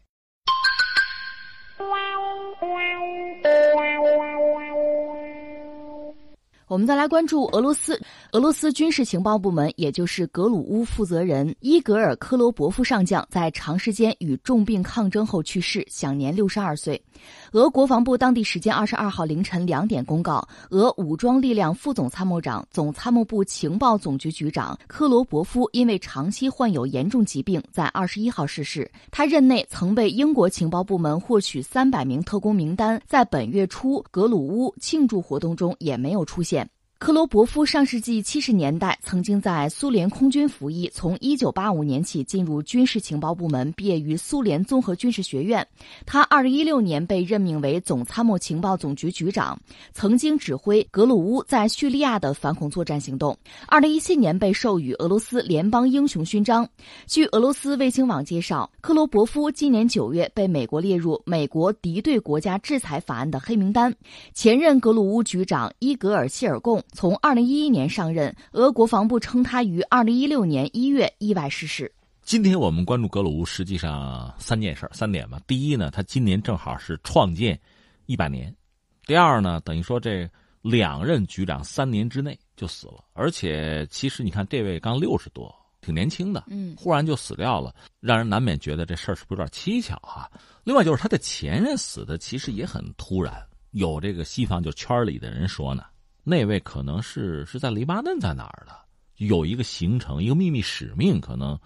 我们再来关注俄罗斯。俄罗斯军事情报部门，也就是格鲁乌负责人伊格尔科罗伯夫上将，在长时间与重病抗争后去世，享年六十二岁。俄国防部当地时间二十二号凌晨两点公告，俄武装力量副总参谋长、总参谋部情报总局局长科罗伯夫因为长期患有严重疾病，在二十一号逝世。他任内曾被英国情报部门获取三百名特工名单，在本月初格鲁乌庆祝活动中也没有出现。克罗伯夫上世纪七十年代曾经在苏联空军服役，从一九八五年起进入军事情报部门，毕业于苏联综合军事学院。他二零一六年被任命为总参谋情报总局局长，曾经指挥格鲁乌在叙利亚的反恐作战行动。二零一七年被授予俄罗斯联邦英雄勋章。据俄罗斯卫星网介绍，克罗伯夫今年九月被美国列入美国敌对国家制裁法案的黑名单。前任格鲁乌局长伊格尔希尔贡。从二零一一年上任，俄国防部称他于二零一六年一月意外逝世。今天我们关注格鲁乌，实际上三件事三点吧。第一呢，他今年正好是创建一百年；第二呢，等于说这两任局长三年之内就死了，而且其实你看这位刚六十多，挺年轻的，嗯，忽然就死掉了，让人难免觉得这事儿是不是有点蹊跷啊？另外就是他的前任死的其实也很突然，有这个西方就圈里的人说呢。那位可能是是在黎巴嫩在哪儿的，有一个行程，一个秘密使命，可能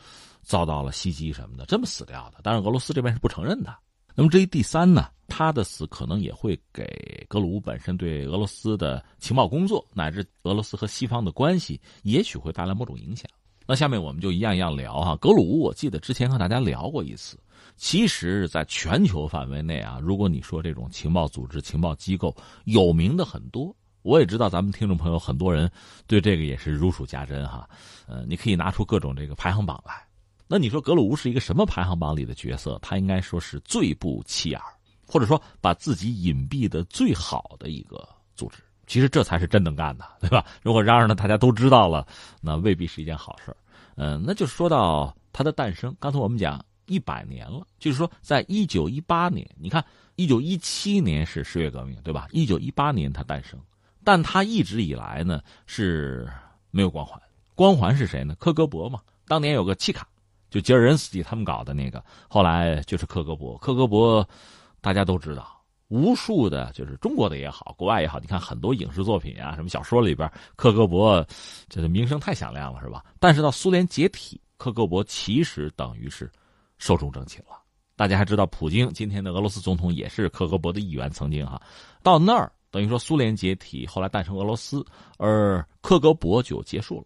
遭到了袭击什么的，这么死掉的。但是俄罗斯这边是不承认的。那么至于第三呢，他的死可能也会给格鲁乌本身对俄罗斯的情报工作，乃至俄罗斯和西方的关系，也许会带来某种影响。那下面我们就一样一样聊哈。格鲁乌，我记得之前和大家聊过一次。其实，在全球范围内啊，如果你说这种情报组织、情报机构有名的很多。我也知道咱们听众朋友很多人对这个也是如数家珍哈，呃，你可以拿出各种这个排行榜来。那你说格鲁乌是一个什么排行榜里的角色？他应该说是最不起眼或者说把自己隐蔽的最好的一个组织。其实这才是真能干的，对吧？如果嚷嚷的大家都知道了，那未必是一件好事嗯，那就说到它的诞生，刚才我们讲一百年了，就是说在一九一八年，你看一九一七年是十月革命，对吧？一九一八年它诞生，但他一直以来呢是没有光环。光环是谁呢？科格勃嘛。当年有个契卡，就吉尔任斯基他们搞的那个，后来就是科格勃。科格勃大家都知道。无数的，就是中国的也好，国外也好，你看很多影视作品啊，什么小说里边，克格勃，这个名声太响亮了，是吧？但是到苏联解体，克格勃其实等于是寿终正寝了。大家还知道，普京今天的俄罗斯总统也是克格勃的一员，曾经哈，到那儿等于说苏联解体，后来诞生俄罗斯，而克格勃就结束了，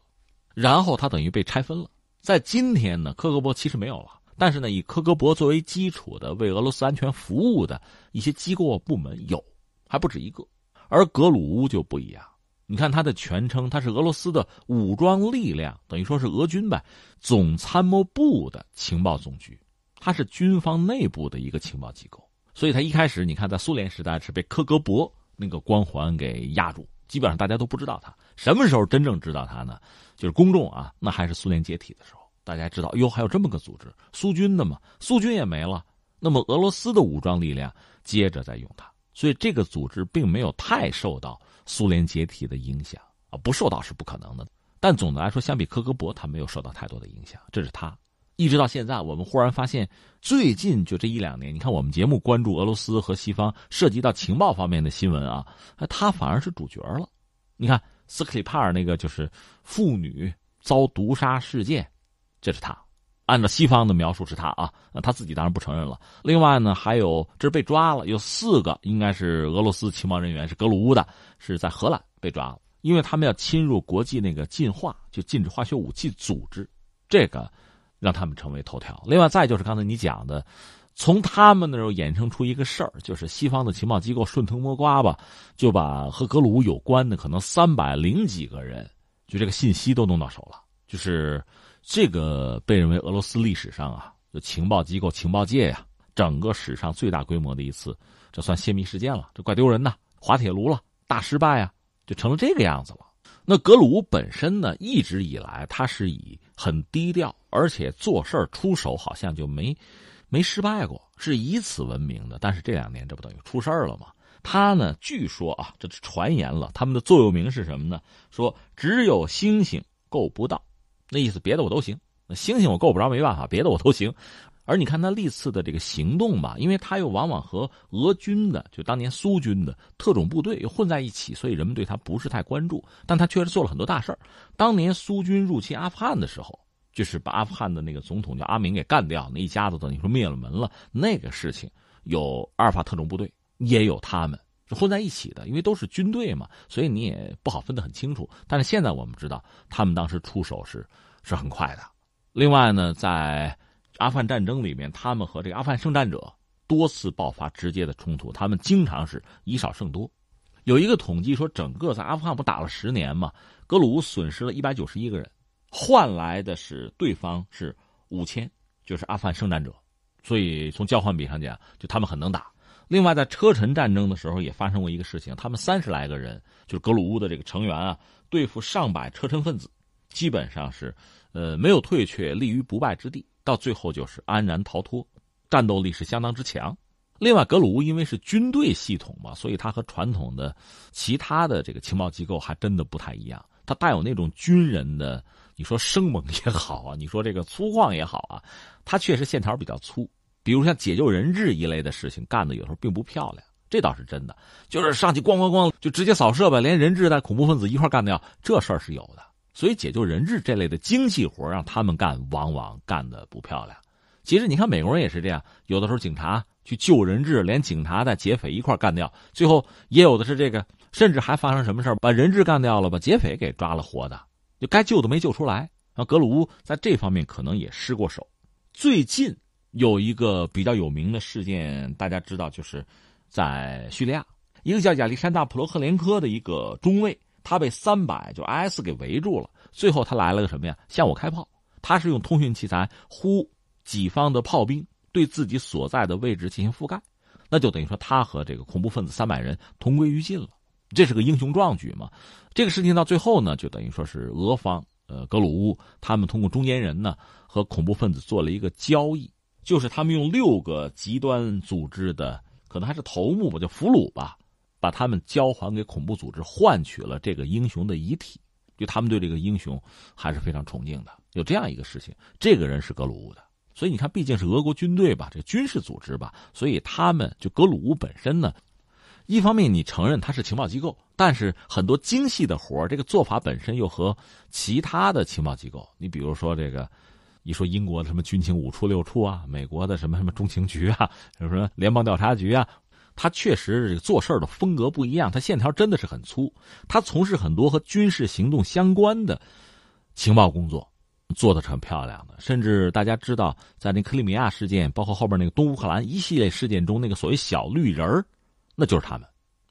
然后他等于被拆分了。在今天呢，克格勃其实没有了。但是呢，以克格勃作为基础的为俄罗斯安全服务的一些机构部门有，还不止一个。而格鲁乌就不一样，你看它的全称，它是俄罗斯的武装力量，等于说是俄军呗，总参谋部的情报总局，它是军方内部的一个情报机构。所以它一开始，你看在苏联时代是被克格勃那个光环给压住，基本上大家都不知道它。什么时候真正知道它呢？就是公众啊，那还是苏联解体的时候。大家知道，哟，还有这么个组织，苏军的嘛？苏军也没了，那么俄罗斯的武装力量接着在用它，所以这个组织并没有太受到苏联解体的影响啊，不受到是不可能的。但总的来说，相比科格勃，他没有受到太多的影响。这是他，一直到现在，我们忽然发现，最近就这一两年，你看我们节目关注俄罗斯和西方涉及到情报方面的新闻啊，他反而是主角了。你看斯克里帕尔那个就是妇女遭毒杀事件。这是他，按照西方的描述是他啊，他自己当然不承认了。另外呢，还有这是被抓了，有四个应该是俄罗斯情报人员，是格鲁乌的，是在荷兰被抓了，因为他们要侵入国际那个禁化，就禁止化学武器组织，这个让他们成为头条。另外再就是刚才你讲的，从他们那时候衍生出一个事儿，就是西方的情报机构顺藤摸瓜吧，就把和格鲁有关的可能三百零几个人，就这个信息都弄到手了，就是。这个被认为俄罗斯历史上啊，就情报机构、情报界呀，整个史上最大规模的一次，这算泄密事件了，这怪丢人的，滑铁卢了，大失败啊，就成了这个样子了。那格鲁本身呢，一直以来他是以很低调，而且做事出手好像就没没失败过，是以此闻名的。但是这两年这不等于出事了吗？他呢，据说啊，这传言了，他们的座右铭是什么呢？说只有星星够不到。那意思，别的我都行。星星我够不着，没办法，别的我都行。而你看他历次的这个行动吧，因为他又往往和俄军的，就当年苏军的特种部队又混在一起，所以人们对他不是太关注。但他确实做了很多大事当年苏军入侵阿富汗的时候，就是把阿富汗的那个总统叫阿明给干掉，那一家子等于说灭了门了。那个事情有阿尔法特种部队，也有他们是混在一起的，因为都是军队嘛，所以你也不好分得很清楚。但是现在我们知道，他们当时出手是。是很快的。另外呢，在阿富汗战争里面，他们和这个阿富汗圣战者多次爆发直接的冲突，他们经常是以少胜多。有一个统计说，整个在阿富汗不打了十年嘛，格鲁乌损失了一百九十一个人，换来的是对方是五千，就是阿富汗圣战者。所以从交换比上讲，就他们很能打。另外，在车臣战争的时候也发生过一个事情，他们三十来个人，就是格鲁乌的这个成员啊，对付上百车臣分子，基本上是。呃，没有退却，立于不败之地，到最后就是安然逃脱，战斗力是相当之强。另外，格鲁乌因为是军队系统嘛，所以它和传统的其他的这个情报机构还真的不太一样。它带有那种军人的，你说生猛也好啊，你说这个粗犷也好啊，它确实线条比较粗。比如像解救人质一类的事情，干的有时候并不漂亮，这倒是真的。就是上去咣咣咣就直接扫射吧，连人质带恐怖分子一块干掉，这事儿是有的。所以解救人质这类的精细活让他们干，往往干的不漂亮。其实你看美国人也是这样，有的时候警察去救人质，连警察带劫匪一块干掉，最后也有的是这个，甚至还发生什么事把人质干掉了，把劫匪给抓了活的，就该救的没救出来。啊，格鲁乌在这方面可能也失过手。最近有一个比较有名的事件，大家知道，就是在叙利亚，一个叫亚历山大·普罗克连科的一个中尉。他被三百就 IS 给围住了，最后他来了个什么呀？向我开炮。他是用通讯器材呼己方的炮兵对自己所在的位置进行覆盖，那就等于说他和这个恐怖分子三百人同归于尽了。这是个英雄壮举嘛。这个事情到最后呢，就等于说是俄方呃格鲁乌他们通过中间人呢和恐怖分子做了一个交易，就是他们用六个极端组织的可能还是头目吧，叫俘虏吧，把他们交还给恐怖组织，换取了这个英雄的遗体。就他们对这个英雄还是非常崇敬的。有这样一个事情，这个人是格鲁乌的，所以你看，毕竟是俄国军队吧，这军事组织吧，所以他们就格鲁乌本身呢，一方面你承认他是情报机构，但是很多精细的活这个做法本身又和其他的情报机构，你比如说这个，一说英国的什么军情五处六处啊，美国的什么什么中情局啊，什么联邦调查局啊。他确实做事的风格不一样，他线条真的是很粗。他从事很多和军事行动相关的情报工作，做的是很漂亮的。甚至大家知道，在那克里米亚事件，包括后边那个东乌克兰一系列事件中，那个所谓小绿人那就是他们，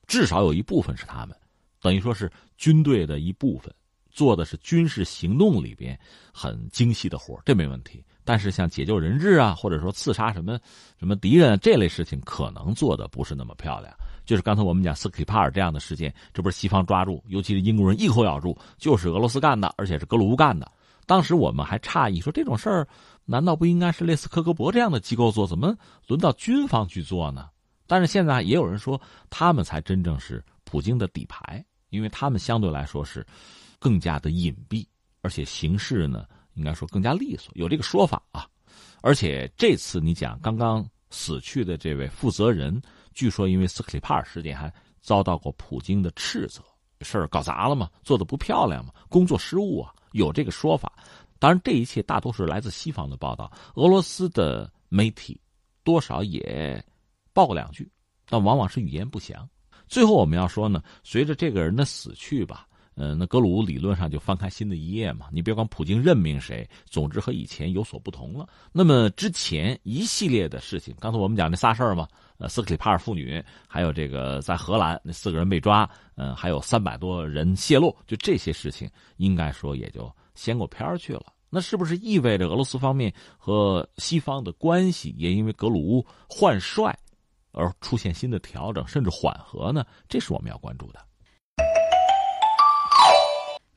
至少有一部分是他们，等于说是军队的一部分，做的是军事行动里边很精细的活这没问题。但是像解救人质啊，或者说刺杀什么什么敌人这类事情，可能做的不是那么漂亮。就是刚才我们讲斯克里帕尔这样的事件，这不是西方抓住，尤其是英国人一口咬住，就是俄罗斯干的，而且是格鲁乌干的。当时我们还诧异，说这种事儿难道不应该是类似科格勃这样的机构做，怎么轮到军方去做呢？但是现在也有人说，他们才真正是普京的底牌，因为他们相对来说是更加的隐蔽，而且形势呢。应该说更加利索，有这个说法啊。而且这次你讲刚刚死去的这位负责人，据说因为斯克里帕尔事件还遭到过普京的斥责，事儿搞砸了嘛，做的不漂亮嘛，工作失误啊，有这个说法。当然，这一切大多数来自西方的报道，俄罗斯的媒体多少也报过两句，但往往是语言不详。最后我们要说呢，随着这个人的死去吧。嗯，那格鲁乌理论上就翻开新的一页嘛。你别管普京任命谁，总之和以前有所不同了。那么之前一系列的事情，刚才我们讲那仨事儿嘛，呃，斯克里帕尔妇女，还有这个在荷兰那四个人被抓，嗯，还有三百多人泄露，就这些事情，应该说也就掀过篇儿去了。那是不是意味着俄罗斯方面和西方的关系也因为格鲁乌换帅而出现新的调整，甚至缓和呢？这是我们要关注的。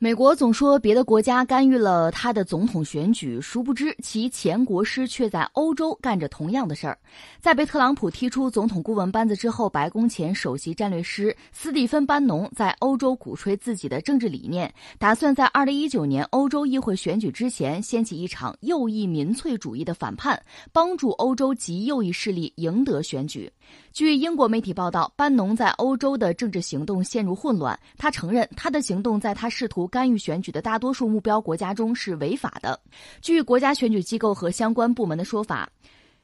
美国总说别的国家干预了他的总统选举，殊不知其前国师却在欧洲干着同样的事儿。在被特朗普踢出总统顾问班子之后，白宫前首席战略师斯蒂芬·班农在欧洲鼓吹自己的政治理念，打算在2019年欧洲议会选举之前掀起一场右翼民粹主义的反叛，帮助欧洲极右翼势力赢得选举。据英国媒体报道，班农在欧洲的政治行动陷入混乱。他承认，他的行动在他试图干预选举的大多数目标国家中是违法的。据国家选举机构和相关部门的说法。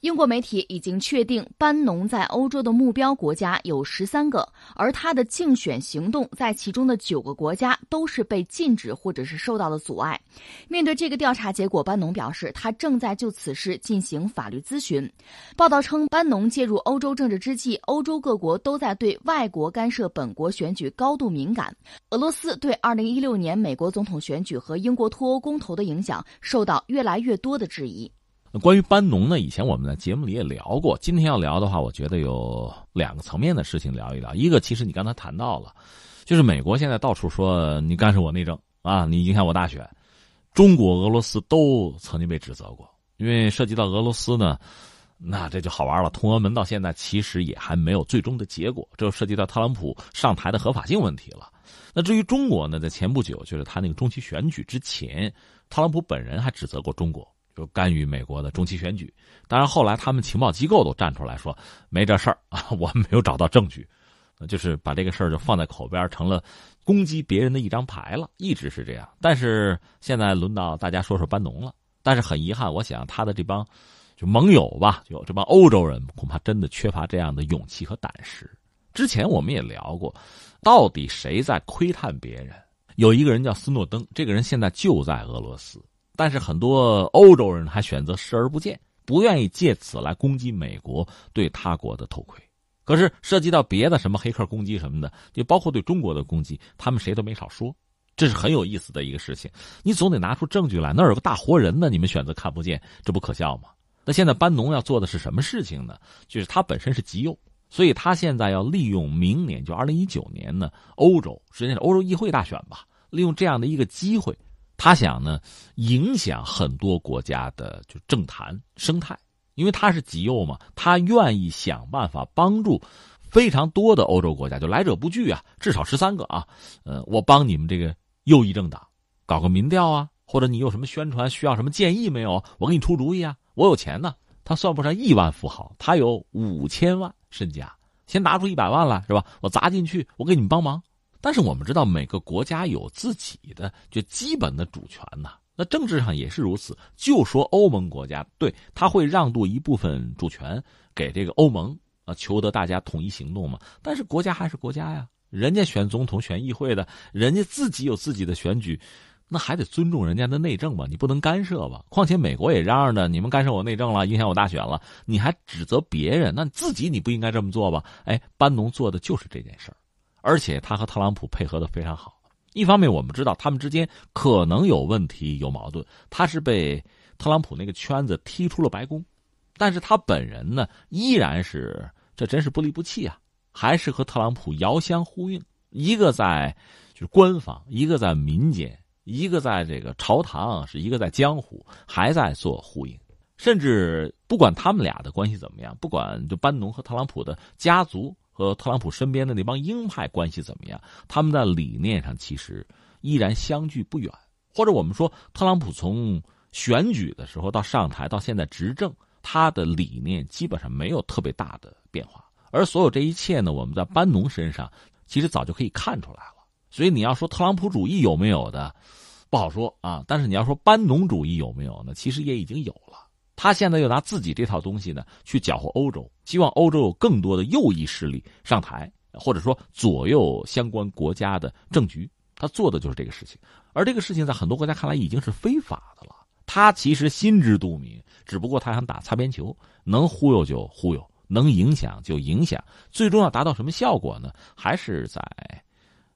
英国媒体已经确定，班农在欧洲的目标国家有十三个，而他的竞选行动在其中的九个国家都是被禁止或者是受到了阻碍。面对这个调查结果，班农表示，他正在就此事进行法律咨询。报道称，班农介入欧洲政治之际，欧洲各国都在对外国干涉本国选举高度敏感。俄罗斯对二零一六年美国总统选举和英国脱欧公投的影响受到越来越多的质疑。关于班农呢，以前我们在节目里也聊过。今天要聊的话，我觉得有两个层面的事情聊一聊。一个，其实你刚才谈到了，就是美国现在到处说你干涉我内政啊，你影响我大选。中国、俄罗斯都曾经被指责过，因为涉及到俄罗斯呢，那这就好玩了。通俄门到现在其实也还没有最终的结果，这就涉及到特朗普上台的合法性问题了。那至于中国呢，在前不久，就是他那个中期选举之前，特朗普本人还指责过中国。就干预美国的中期选举，当然后来他们情报机构都站出来说没这事儿啊，我们没有找到证据，就是把这个事儿就放在口边，成了攻击别人的一张牌了，一直是这样。但是现在轮到大家说说班农了，但是很遗憾，我想他的这帮就盟友吧，就这帮欧洲人恐怕真的缺乏这样的勇气和胆识。之前我们也聊过，到底谁在窥探别人？有一个人叫斯诺登，这个人现在就在俄罗斯。但是很多欧洲人还选择视而不见，不愿意借此来攻击美国对他国的偷窥。可是涉及到别的什么黑客攻击什么的，就包括对中国的攻击，他们谁都没少说。这是很有意思的一个事情。你总得拿出证据来，那有个大活人呢，你们选择看不见，这不可笑吗？那现在班农要做的是什么事情呢？就是他本身是极右，所以他现在要利用明年就二零一九年呢，欧洲实际上是欧洲议会大选吧，利用这样的一个机会，他想呢影响很多国家的就政坛生态，因为他是极右嘛，他愿意想办法帮助非常多的欧洲国家，就来者不拒啊，至少十三个啊，呃，我帮你们这个右翼政党搞个民调啊，或者你有什么宣传需要什么建议没有？我给你出主意啊，我有钱呢。他算不上亿万富豪，他有五千万身家，先拿出一百万来是吧？我砸进去，我给你们帮忙。但是我们知道，每个国家有自己的就基本的主权呐。那政治上也是如此。就说欧盟国家，对他会让渡一部分主权给这个欧盟啊，求得大家统一行动嘛。但是国家还是国家呀，人家选总统、选议会的，人家自己有自己的选举。那还得尊重人家的内政吧，你不能干涉吧？况且美国也嚷嚷着你们干涉我内政了，影响我大选了，你还指责别人，那自己你不应该这么做吧？哎，班农做的就是这件事儿，而且他和特朗普配合的非常好。一方面我们知道他们之间可能有问题、有矛盾，他是被特朗普那个圈子踢出了白宫，但是他本人呢，依然是这真是不离不弃啊，还是和特朗普遥相呼应，一个在就是官方，一个在民间。一个在这个朝堂，是一个在江湖，还在做呼应。甚至不管他们俩的关系怎么样，不管就班农和特朗普的家族和特朗普身边的那帮鹰派关系怎么样，他们在理念上其实依然相距不远。或者我们说，特朗普从选举的时候到上台到现在执政，他的理念基本上没有特别大的变化。而所有这一切呢，我们在班农身上其实早就可以看出来了。所以你要说特朗普主义有没有的，不好说啊。但是你要说班农主义有没有呢？其实也已经有了。他现在又拿自己这套东西呢去搅和欧洲，希望欧洲有更多的右翼势力上台，或者说左右相关国家的政局。他做的就是这个事情，而这个事情在很多国家看来已经是非法的了。他其实心知肚明，只不过他想打擦边球，能忽悠就忽悠，能影响就影响。最终要达到什么效果呢？还是在。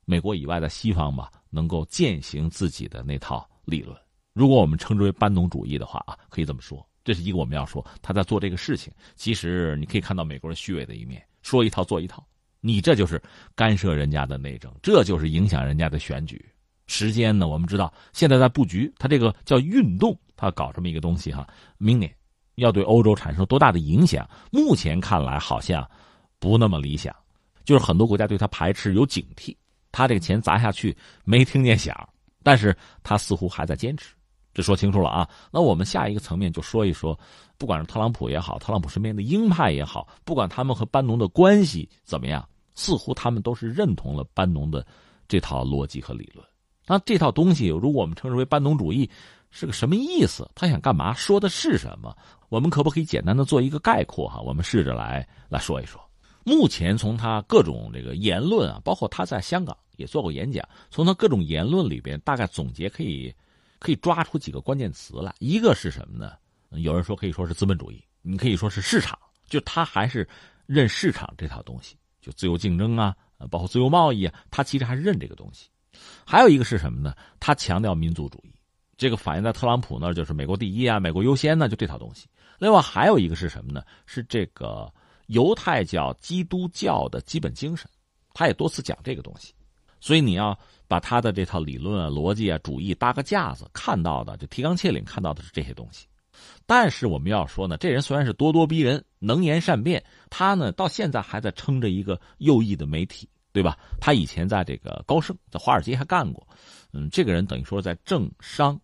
美国以外的西方吧，能够践行自己的那套理论。如果我们称之为班农主义的话啊，可以这么说，这是一个我们要说他在做这个事情。其实你可以看到美国人虚伪的一面，说一套做一套。你这就是干涉人家的内政，这就是影响人家的选举。时间呢，我们知道现在在布局，他这个叫运动，他搞这么一个东西哈。明年要对欧洲产生多大的影响？目前看来好像不那么理想，就是很多国家对他排斥有警惕。他这个钱砸下去没听见响，但是他似乎还在坚持，这说清楚了啊。那我们下一个层面就说一说，不管是特朗普也好，特朗普身边的鹰派也好，不管他们和班农的关系怎么样，似乎他们都是认同了班农的这套逻辑和理论。那这套东西，如果我们称之为班农主义，是个什么意思？他想干嘛？说的是什么？我们可不可以简单的做一个概括？哈，我们试着来来说一说。目前从他各种这个言论啊，包括他在香港也做过演讲，从他各种言论里边，大概总结可以，可以抓出几个关键词来。一个是什么呢？有人说可以说是资本主义，你可以说是市场，就他还是认市场这套东西，就自由竞争啊，包括自由贸易啊，他其实还是认这个东西。还有一个是什么呢？他强调民族主义，这个反映在特朗普那儿就是美国第一啊，美国优先呢，就这套东西。另外还有一个是什么呢？是这个。犹太教、基督教的基本精神，他也多次讲这个东西，所以你要把他的这套理论啊、逻辑啊、主义搭个架子，看到的就提纲挈领，看到的是这些东西。但是我们要说呢，这人虽然是咄咄逼人、能言善辩，他呢到现在还在撑着一个右翼的媒体，对吧？他以前在这个高盛、在华尔街还干过，嗯，这个人等于说在政商，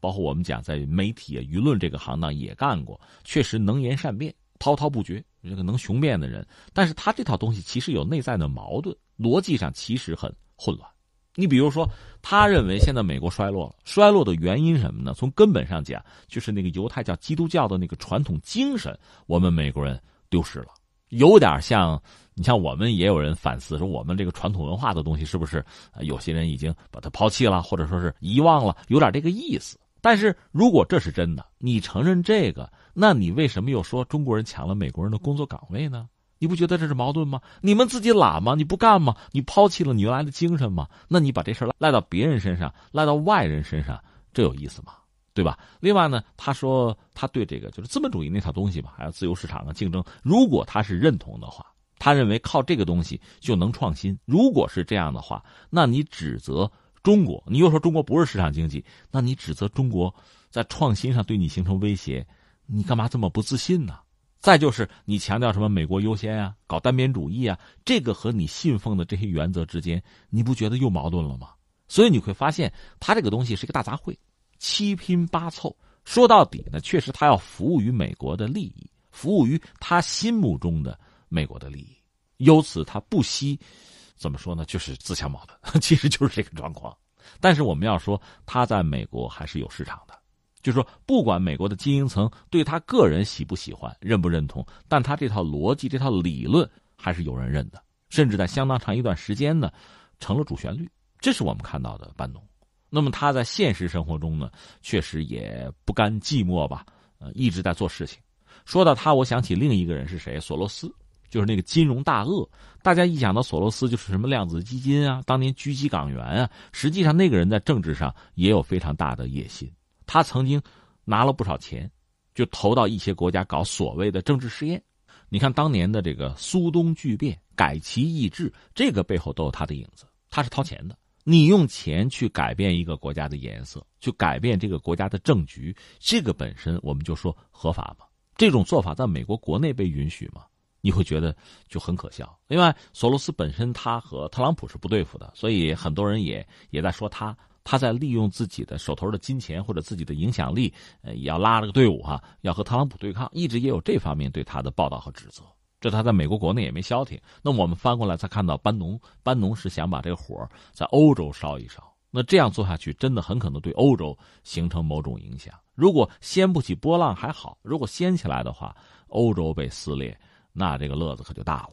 包括我们讲在媒体、舆论这个行当也干过，确实能言善辩。滔滔不绝，这个能雄辩的人，但是他这套东西其实有内在的矛盾，逻辑上其实很混乱。你比如说，他认为现在美国衰落了，衰落的原因什么呢？从根本上讲，就是那个犹太教、基督教的那个传统精神，我们美国人丢失了，有点像你像我们也有人反思说，我们这个传统文化的东西是不是有些人已经把它抛弃了，或者说是遗忘了，有点这个意思。但是如果这是真的，你承认这个，那你为什么又说中国人抢了美国人的工作岗位呢？你不觉得这是矛盾吗？你们自己懒吗？你不干吗？你抛弃了你原来的精神吗？那你把这事赖到别人身上，赖到外人身上，这有意思吗？对吧？另外呢，他说他对这个就是资本主义那套东西吧，还有自由市场的竞争，如果他是认同的话，他认为靠这个东西就能创新。如果是这样的话，那你指责中国，你又说中国不是市场经济，那你指责中国在创新上对你形成威胁，你干嘛这么不自信呢？再就是你强调什么美国优先啊，搞单边主义啊，这个和你信奉的这些原则之间，你不觉得又矛盾了吗？所以你会发现，他这个东西是一个大杂烩，七拼八凑。说到底呢，确实他要服务于美国的利益，服务于他心目中的美国的利益。由此他不惜，怎么说呢？就是自相矛盾，[laughs] 其实就是这个状况。但是我们要说，他在美国还是有市场的。就是说，不管美国的精英层对他个人喜不喜欢、认不认同，但他这套逻辑、这套理论还是有人认的，甚至在相当长一段时间呢，成了主旋律。这是我们看到的班农。那么他在现实生活中呢，确实也不甘寂寞吧？呃，一直在做事情。说到他，我想起另一个人是谁？索罗斯，就是那个金融大鳄。大家一想到索罗斯，就是什么量子基金啊，当年狙击港元啊。实际上，那个人在政治上也有非常大的野心。他曾经拿了不少钱，就投到一些国家搞所谓的政治试验。你看当年的这个苏东巨变、改旗易帜，这个背后都有他的影子。他是掏钱的。你用钱去改变一个国家的颜色，去改变这个国家的政局，这个本身我们就说合法吗？这种做法在美国国内被允许吗？你会觉得就很可笑。另外，索罗斯本身他和特朗普是不对付的，所以很多人也也在说他。他在利用自己的手头的金钱或者自己的影响力，呃，也要拉了个队伍哈，要和特朗普对抗，一直也有这方面对他的报道和指责。这他在美国国内也没消停。那我们翻过来再看到班农，班农是想把这个火在欧洲烧一烧。那这样做下去，真的很可能对欧洲形成某种影响。如果掀不起波浪还好，如果掀起来的话，欧洲被撕裂，那这个乐子可就大了。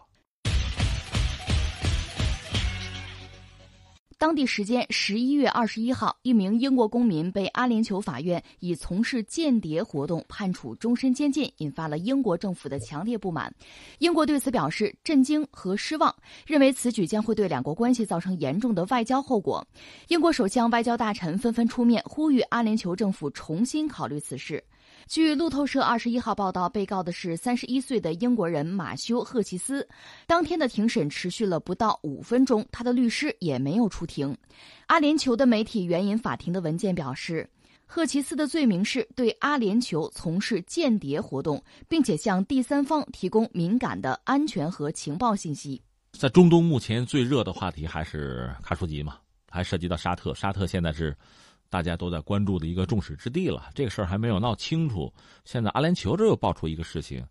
当地时间十一月二十一号，一名英国公民被阿联酋法院以从事间谍活动判处终身监禁，引发了英国政府的强烈不满。英国对此表示震惊和失望，认为此举将会对两国关系造成严重的外交后果。英国首相、外交大臣纷纷出面呼吁阿联酋政府重新考虑此事。据路透社二十一号报道，被告的是三十一岁的英国人马修·赫奇斯。当天的庭审持续了不到五分钟，他的律师也没有出庭。阿联酋的媒体援引法庭的文件表示，赫奇斯的罪名是对阿联酋从事间谍活动，并且向第三方提供敏感的安全和情报信息。在中东，目前最热的话题还是卡舒吉嘛，还涉及到沙特。沙特现在是。大家都在关注的一个众矢之的了，这个事儿还没有闹清楚。现在阿联酋这又爆出一个事情，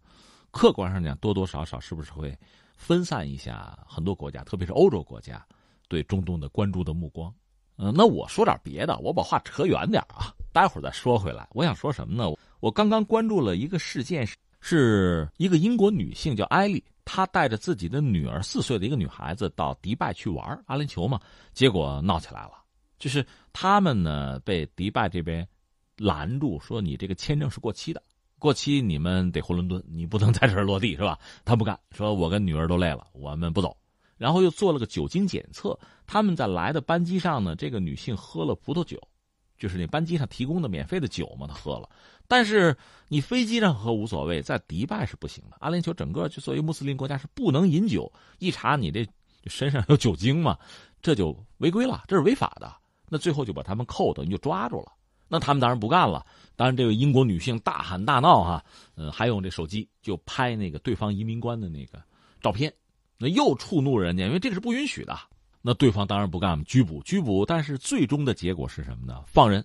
客观上讲，多多少少是不是会分散一下很多国家，特别是欧洲国家对中东的关注的目光？嗯，那我说点别的，我把话扯远点啊，待会儿再说回来。我想说什么呢？我刚刚关注了一个事件，是一个英国女性叫艾丽，她带着自己的女儿四岁的一个女孩子到迪拜去玩，阿联酋嘛，结果闹起来了。就是他们呢被迪拜这边拦住，说你这个签证是过期的，过期你们得回伦敦，你不能在这儿落地，是吧？他不干，说我跟女儿都累了，我们不走。然后又做了个酒精检测，他们在来的班机上呢，这个女性喝了葡萄酒，就是那班机上提供的免费的酒嘛，她喝了。但是你飞机上喝无所谓，在迪拜是不行的。阿联酋整个就作为穆斯林国家是不能饮酒，一查你这身上有酒精嘛，这就违规了，这是违法的。那最后就把他们扣等于就抓住了。那他们当然不干了。当然，这位英国女性大喊大闹哈，嗯，还用这手机就拍那个对方移民官的那个照片，那又触怒人家，因为这个是不允许的。那对方当然不干，拘捕拘捕。但是最终的结果是什么呢？放人，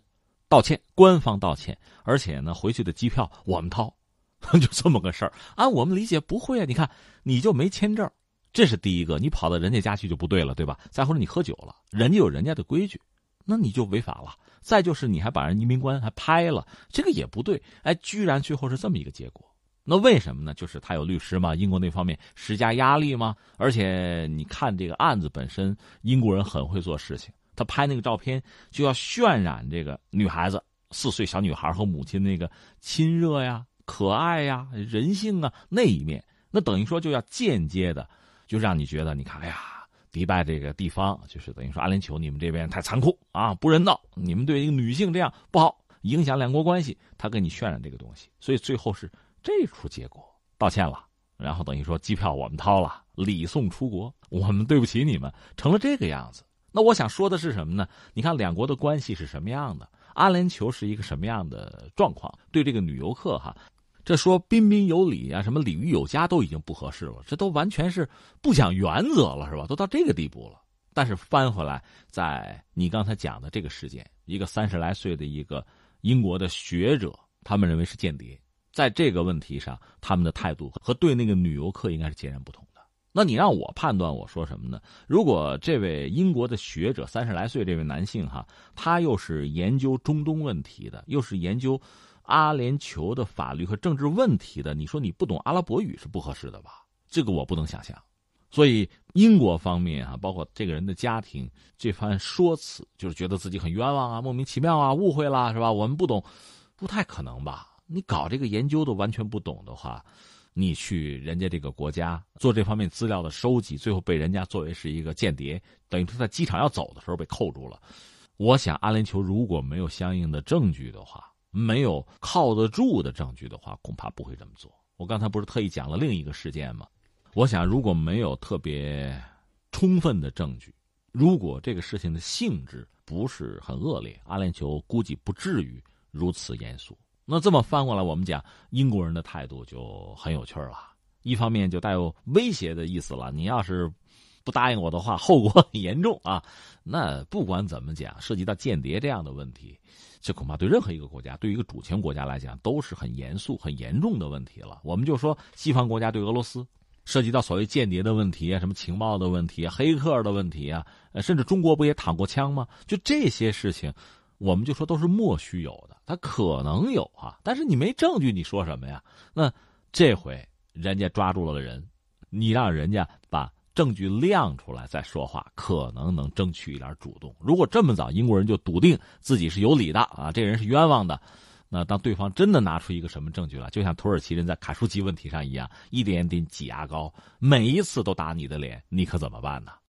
道歉，官方道歉，而且呢，回去的机票我们掏，[laughs] 就这么个事儿。按我们理解不会啊，你看你就没签证，这是第一个，你跑到人家家去就不对了，对吧？再或者你喝酒了，人家有人家的规矩。那你就违法了。再就是你还把人移民官还拍了，这个也不对。哎，居然最后是这么一个结果。那为什么呢？就是他有律师嘛，英国那方面施加压力嘛。而且你看这个案子本身，英国人很会做事情。他拍那个照片就要渲染这个女孩子四岁小女孩和母亲那个亲热呀、可爱呀、人性啊那一面。那等于说就要间接的就让你觉得，你看，哎呀。迪拜这个地方，就是等于说阿联酋，你们这边太残酷啊，不人道，你们对一个女性这样不好，影响两国关系。他跟你渲染这个东西，所以最后是这出结果，道歉了，然后等于说机票我们掏了，礼送出国，我们对不起你们，成了这个样子。那我想说的是什么呢？你看两国的关系是什么样的？阿联酋是一个什么样的状况？对这个女游客哈，这说彬彬有礼啊，什么礼遇有加都已经不合适了，这都完全是不讲原则了，是吧？都到这个地步了。但是翻回来，在你刚才讲的这个事件，一个三十来岁的一个英国的学者，他们认为是间谍，在这个问题上，他们的态度和对那个女游客应该是截然不同的。那你让我判断，我说什么呢？如果这位英国的学者三十来岁这位男性哈，他又是研究中东问题的，又是研究阿联酋的法律和政治问题的，你说你不懂阿拉伯语是不合适的吧？这个我不能想象。所以英国方面啊，包括这个人的家庭，这番说辞就是觉得自己很冤枉啊，莫名其妙啊，误会了是吧？我们不懂，不太可能吧？你搞这个研究都完全不懂的话，你去人家这个国家做这方面资料的收集，最后被人家作为是一个间谍，等于他在机场要走的时候被扣住了。我想阿联酋如果没有相应的证据的话，没有靠得住的证据的话，恐怕不会这么做。我刚才不是特意讲了另一个事件吗？我想，如果没有特别充分的证据，如果这个事情的性质不是很恶劣，阿联酋估计不至于如此严肃。那这么翻过来，我们讲英国人的态度就很有趣了。一方面就带有威胁的意思了，你要是不答应我的话，后果 [laughs] 很严重啊。那不管怎么讲，涉及到间谍这样的问题，这恐怕对任何一个国家，对于一个主权国家来讲，都是很严肃、很严重的问题了。我们就说西方国家对俄罗斯。涉及到所谓间谍的问题啊，什么情报的问题，黑客的问题啊，甚至中国不也躺过枪吗？就这些事情，我们就说都是莫须有的，他可能有啊，但是你没证据，你说什么呀？那这回人家抓住了人，你让人家把证据亮出来再说话，可能能争取一点主动。如果这么早，英国人就笃定自己是有理的啊，这人是冤枉的。那当对方真的拿出一个什么证据来，就像土耳其人在卡舒吉问题上一样，一点点挤牙膏，每一次都打你的脸，你可怎么办呢？